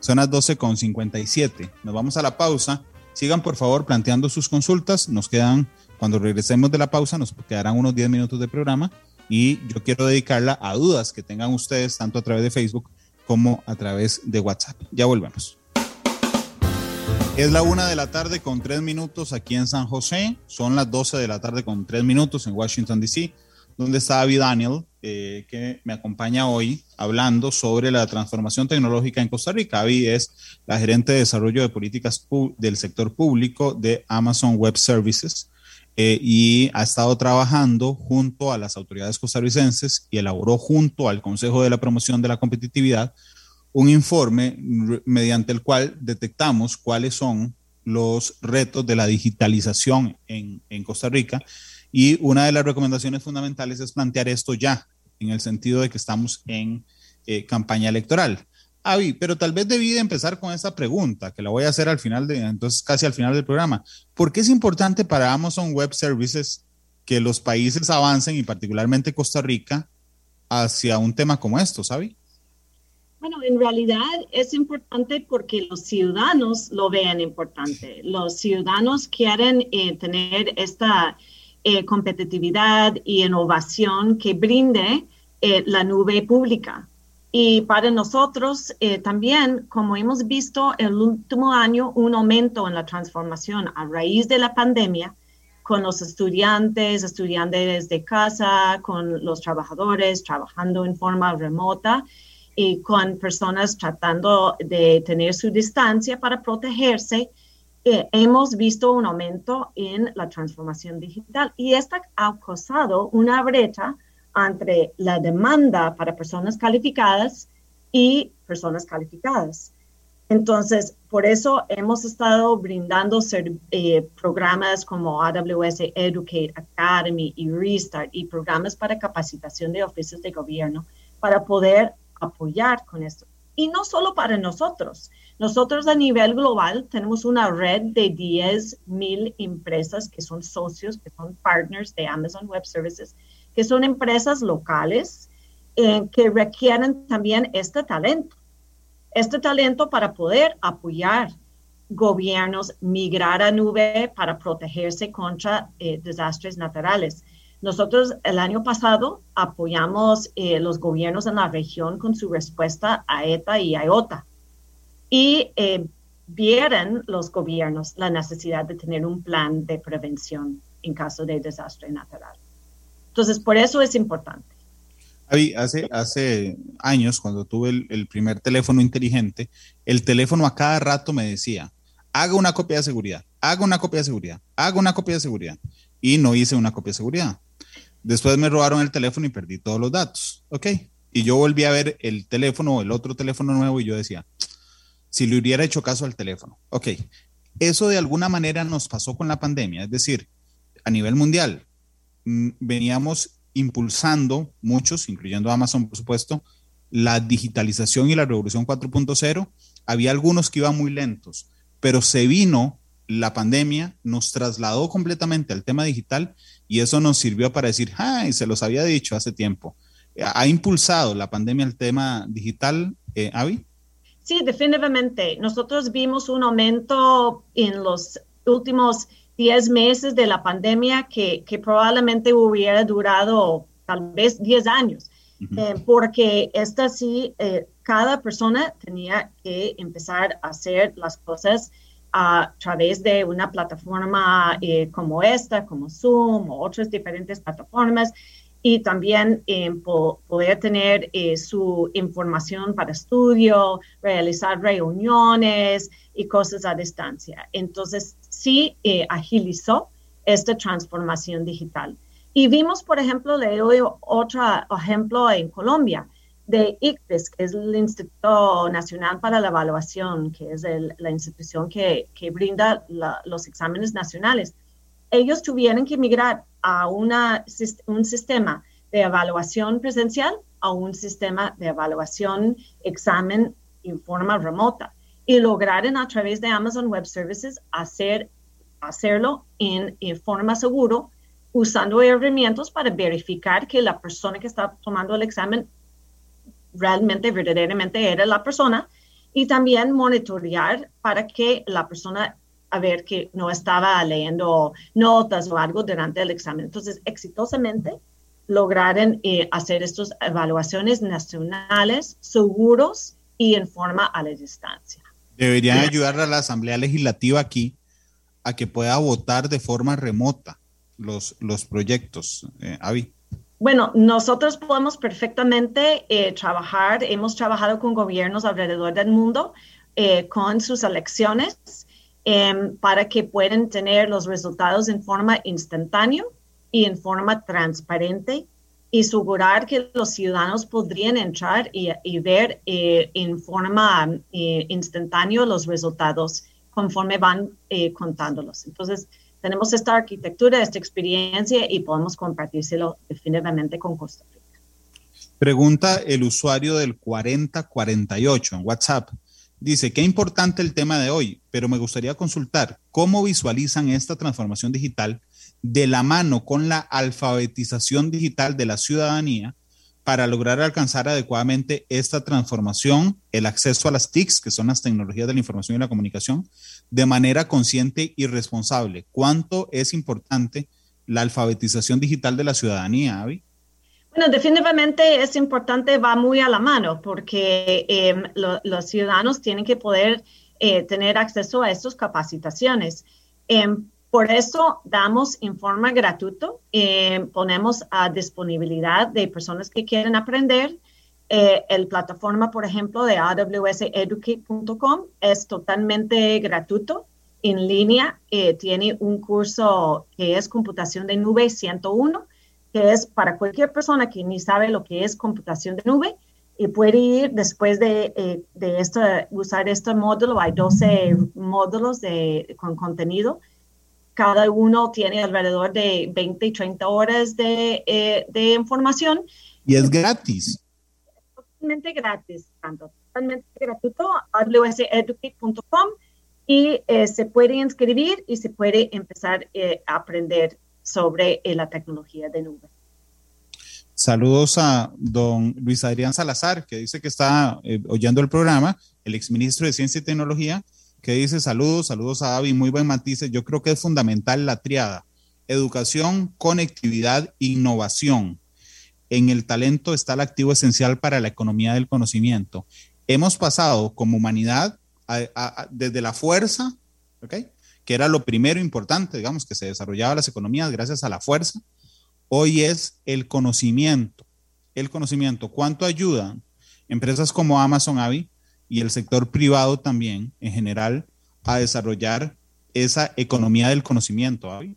Son las 12.57. Nos vamos a la pausa. Sigan por favor planteando sus consultas. Nos quedan, cuando regresemos de la pausa, nos quedarán unos 10 minutos de programa y yo quiero dedicarla a dudas que tengan ustedes tanto a través de Facebook como a través de WhatsApp. Ya volvemos. Es la una de la tarde con tres minutos aquí en San José. Son las 12 de la tarde con tres minutos en Washington, D.C., donde está David Daniel, eh, que me acompaña hoy hablando sobre la transformación tecnológica en Costa Rica. David es la gerente de desarrollo de políticas del sector público de Amazon Web Services eh, y ha estado trabajando junto a las autoridades costarricenses y elaboró junto al Consejo de la Promoción de la Competitividad un informe mediante el cual detectamos cuáles son los retos de la digitalización en, Costa Rica y una de las recomendaciones fundamentales es plantear esto ya, en el sentido de que estamos en eh, campaña electoral. Avi, pero tal vez debí de empezar con esta pregunta, que la voy a hacer al final de, entonces casi al final del programa. ¿Por qué es importante para Amazon Web Services que los países avancen y particularmente Costa Rica hacia un tema como esto, Avi? Bueno, en realidad es importante porque los ciudadanos lo ven importante. Los ciudadanos quieren eh, tener esta eh, competitividad y innovación que brinde eh, la nube pública. Y para nosotros también, como hemos visto el último año, un aumento en la transformación a raíz de la pandemia con los estudiantes, estudiantes de casa, con los trabajadores trabajando en forma remota y con personas tratando de tener su distancia para protegerse, eh, hemos visto un aumento en la transformación digital y esto ha causado una brecha entre la demanda para personas calificadas y personas calificadas. Entonces, por eso hemos estado brindando eh, programas como AWS Educate Academy y Restart y programas para capacitación de oficios de gobierno para poder apoyar con esto. y no solo para nosotros. Nosotros a nivel global tenemos una red de 10 mil empresas que son socios, que son partners de Amazon Web Services, que son empresas locales eh, que requieren también este talento. Este talento para poder apoyar gobiernos migrar a nube para protegerse contra eh, desastres naturales. Nosotros el año pasado apoyamos eh, los gobiernos en la región con su respuesta a ETA y a IOTA. Y eh, vieron los gobiernos la necesidad de tener un plan de prevención en caso de desastre natural. Entonces, por eso es importante. Hace, hace años, cuando tuve el, el primer teléfono inteligente, el teléfono a cada rato me decía, haga una copia de seguridad, haga una copia de seguridad, haga una copia de seguridad. Y no hice una copia de seguridad. Después me robaron el teléfono y perdí todos los datos. Ok. Y yo volví a ver el teléfono, el otro teléfono nuevo y yo decía, si le hubiera hecho caso al teléfono. Ok. Eso de alguna manera nos pasó con la pandemia. Es decir, a nivel mundial, mm, veníamos impulsando muchos, incluyendo Amazon, por supuesto, la digitalización y la revolución 4.0. Había algunos que iban muy lentos pero se vino la pandemia, nos trasladó completamente al tema digital y eso nos sirvió para decir, ay, se los había dicho hace tiempo. ¿Ha impulsado la pandemia el tema digital, eh, Avi? Sí, definitivamente. Nosotros vimos un aumento en los últimos 10 meses de la pandemia que, probablemente hubiera durado tal vez 10 años, eh, porque esta sí, eh, cada persona tenía que empezar a hacer las cosas a través de una plataforma eh, como esta, como Zoom o otras diferentes plataformas y también eh, poder tener eh, su información para estudio, realizar reuniones y cosas a distancia. Entonces, sí agilizó esta transformación digital. Y vimos, por ejemplo, le doy otro ejemplo en Colombia de ICPES, que es el Instituto Nacional para la Evaluación, que es la institución que, brinda los exámenes nacionales. Ellos tuvieron que migrar a una, un sistema de evaluación presencial a un sistema de evaluación, examen en forma remota y lograron a través de Amazon Web Services hacer, hacerlo en, en forma seguro usando herramientas para verificar que la persona que está tomando el examen realmente, verdaderamente era la persona y también monitorear para que la persona a ver que no estaba leyendo notas o algo durante el examen. Entonces, exitosamente lograron eh, hacer estas evaluaciones nacionales seguros y en forma a la distancia. Deberían ayudar a la Asamblea Legislativa aquí a que pueda votar de forma remota los, los proyectos, eh, Avi. Bueno, nosotros podemos perfectamente eh, trabajar, hemos trabajado con gobiernos alrededor del mundo eh, con sus elecciones em, para que puedan tener los resultados en forma instantánea y en forma transparente y asegurar que los ciudadanos podrían entrar y, y ver eh, en forma instantánea los resultados conforme van contándolos. Entonces, tenemos esta arquitectura, esta experiencia y podemos compartírselo definitivamente con Costa Rica. Pregunta el usuario del 4048 en WhatsApp. Dice, qué importante el tema de hoy, pero me gustaría consultar cómo visualizan esta transformación digital de la mano con la alfabetización digital de la ciudadanía para lograr alcanzar adecuadamente esta transformación, el acceso a las TICs, que son las tecnologías de la información y la comunicación, de manera consciente y responsable. ¿Cuánto es importante la alfabetización digital de la ciudadanía, Avi? Bueno, definitivamente es importante, va muy a la mano, porque em, los ciudadanos tienen que poder eh, tener acceso a estas capacitaciones. Em, por eso damos en forma gratuita, em, ponemos a disponibilidad de personas que quieren aprender eh, el plataforma, por ejemplo, de awseducate.com es totalmente gratuito, en línea. Eh, tiene un curso que es computación de nube 101, que es para cualquier persona que ni sabe lo que es computación de nube y puede ir después de, eh, de esto, usar este módulo. Hay 12 módulos de, con contenido. Cada uno tiene alrededor de 20 y 30 horas de, de información. Y es gratis gratis, tanto totalmente gratuito, wseducate.com y eh, se puede inscribir y se puede empezar eh, a aprender sobre eh, la tecnología de nube. Saludos a don Luis Adrián Salazar, que dice que está oyendo el programa, el exministro de Ciencia y Tecnología, que dice saludos, saludos a Avi, muy buen matices. Yo creo que es fundamental la triada, educación, conectividad, innovación. En el talento está el activo esencial para la economía del conocimiento. Hemos pasado como humanidad desde la fuerza, que era lo primero importante, digamos, que se desarrollaba las economías gracias a la fuerza, hoy es el conocimiento. El conocimiento, ¿cuánto ayudan empresas como Amazon, Avi, y el sector privado también en general a desarrollar esa economía del conocimiento, Avi?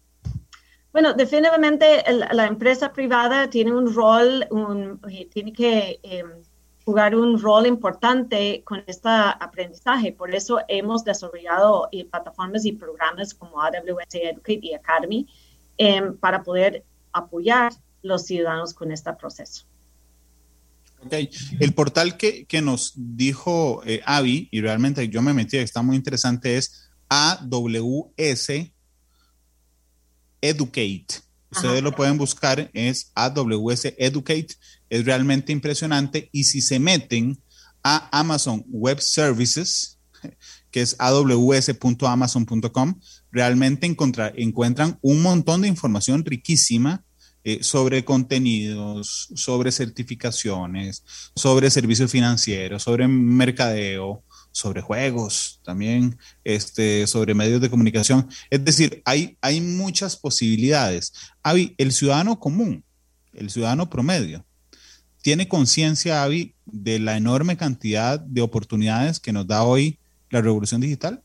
Bueno, definitivamente la empresa privada tiene un rol, tiene que em, jugar un rol importante con este aprendizaje. Por eso hemos desarrollado eh, plataformas y programas como AWS Educate y Academy em, para poder apoyar los ciudadanos con este proceso. El portal que, que nos dijo eh, Avi, y realmente yo me metí, está muy interesante, es AWS Educate. Ustedes lo pueden buscar, es AWS Educate es realmente impresionante. Y si se meten a Amazon Web Services, que es aws.amazon.com, realmente encuentran un montón de información riquísima eh, sobre contenidos, sobre certificaciones, sobre servicios financieros, sobre mercadeo, sobre juegos también, este, sobre medios de comunicación. Es decir, hay, hay muchas posibilidades. Avi, el ciudadano común, el ciudadano promedio, ¿Tiene conciencia, Avi, de la enorme cantidad de oportunidades que nos da hoy la revolución digital?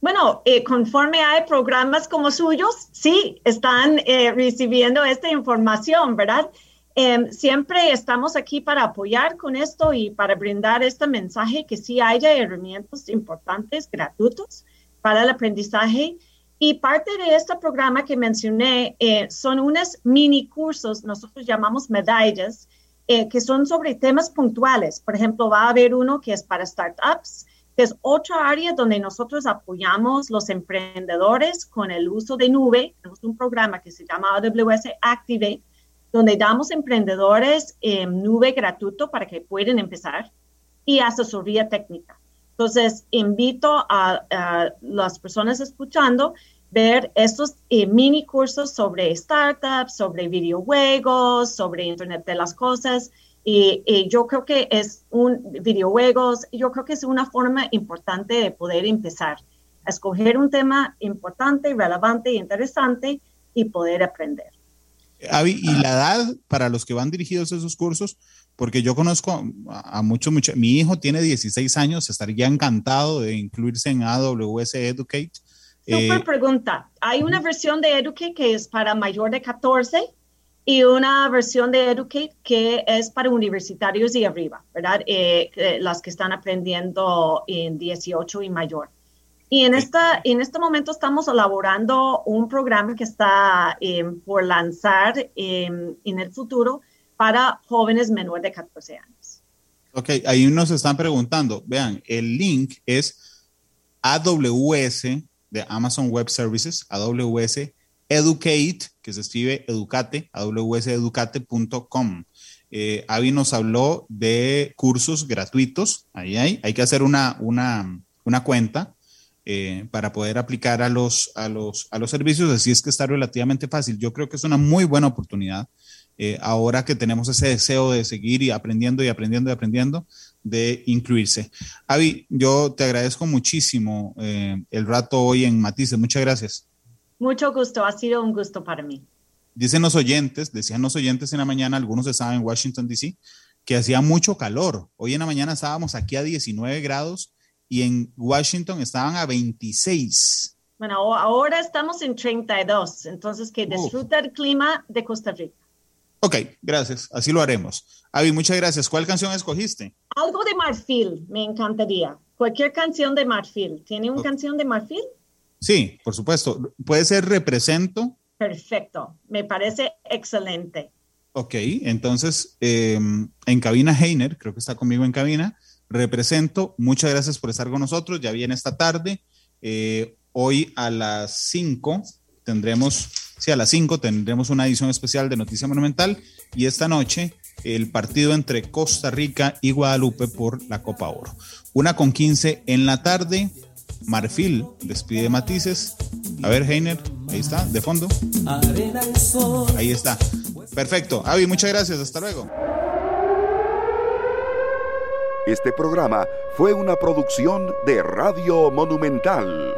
Bueno, eh, conforme hay programas como suyos, sí, están eh, recibiendo esta información, ¿verdad? Em, siempre estamos aquí para apoyar con esto y para brindar este mensaje que sí haya herramientas importantes, gratuitos para el aprendizaje. Y parte de este programa que mencioné eh, son unos mini cursos, nosotros llamamos medallas, que son sobre temas puntuales. Por ejemplo, va a haber uno que es para startups, es otra área donde nosotros apoyamos los emprendedores con el uso de nube. Tenemos un programa que se llama AWS Activate, donde damos emprendedores nube gratuito para que puedan empezar y asesoría técnica. Entonces, invito a, a las personas escuchando ver estos eh, mini cursos sobre startups, sobre videojuegos, sobre Internet de las Cosas. Y, yo creo que es un videojuegos, yo creo que es una forma importante de poder empezar a escoger un tema importante, relevante e interesante y poder aprender. Avi, ¿y la edad para los que van dirigidos a esos cursos? Porque yo conozco a muchos, mucho, mi hijo tiene 16 años, estaría encantado de incluirse en AWS Educate Super eh, pregunta. Hay una versión de Educate que es para mayor de 14 y una versión de Educate que es para universitarios y arriba, ¿verdad? Eh, las que están aprendiendo en 18 y mayor. Y en, esta, en este momento estamos elaborando un programa que está em, por lanzar em, en el futuro para jóvenes menores de 14 años. Ok, ahí nos están preguntando, vean, el link es AWS de Amazon Web Services, AWS Educate, que se escribe Educate, awseducate.com. Eh, Avi nos habló de cursos gratuitos, ahí hay, hay que hacer una, una, una cuenta eh, para poder aplicar a los, a, los, a los servicios, así es que está relativamente fácil. Yo creo que es una muy buena oportunidad eh, ahora que tenemos ese deseo de seguir y aprendiendo y aprendiendo y aprendiendo, de incluirse. Avi, yo te agradezco muchísimo eh, el rato hoy en Matices. Muchas gracias. Mucho gusto, ha sido un gusto para mí. Dicen los oyentes, decían los oyentes en la mañana, algunos estaban en Washington, D.C., que hacía mucho calor. Hoy en la mañana estábamos aquí a 19 grados y en Washington estaban a 26. Bueno, ahora estamos en 32, entonces que disfruta el clima de Costa Rica. Ok, gracias, así lo haremos. Avi, muchas gracias. ¿Cuál canción escogiste? Algo de Marfil, me encantaría. Cualquier canción de Marfil. ¿Tiene una canción de Marfil? Sí, por supuesto. Puede ser Represento. Perfecto, me parece excelente. Ok, entonces em, en cabina Heiner, creo que está conmigo en cabina, represento. Muchas gracias por estar con nosotros. Ya viene esta tarde. Eh, hoy a las 5 tendremos, sí, a las 5 tendremos una edición especial de Noticia Monumental y esta noche el partido entre Costa Rica y Guadalupe por la Copa Oro. Una con 15 en la tarde. Marfil despide matices. A ver, Heiner, ahí está, de fondo. Ahí está. Perfecto. Avi, muchas gracias. Hasta luego. Este programa fue una producción de Radio Monumental.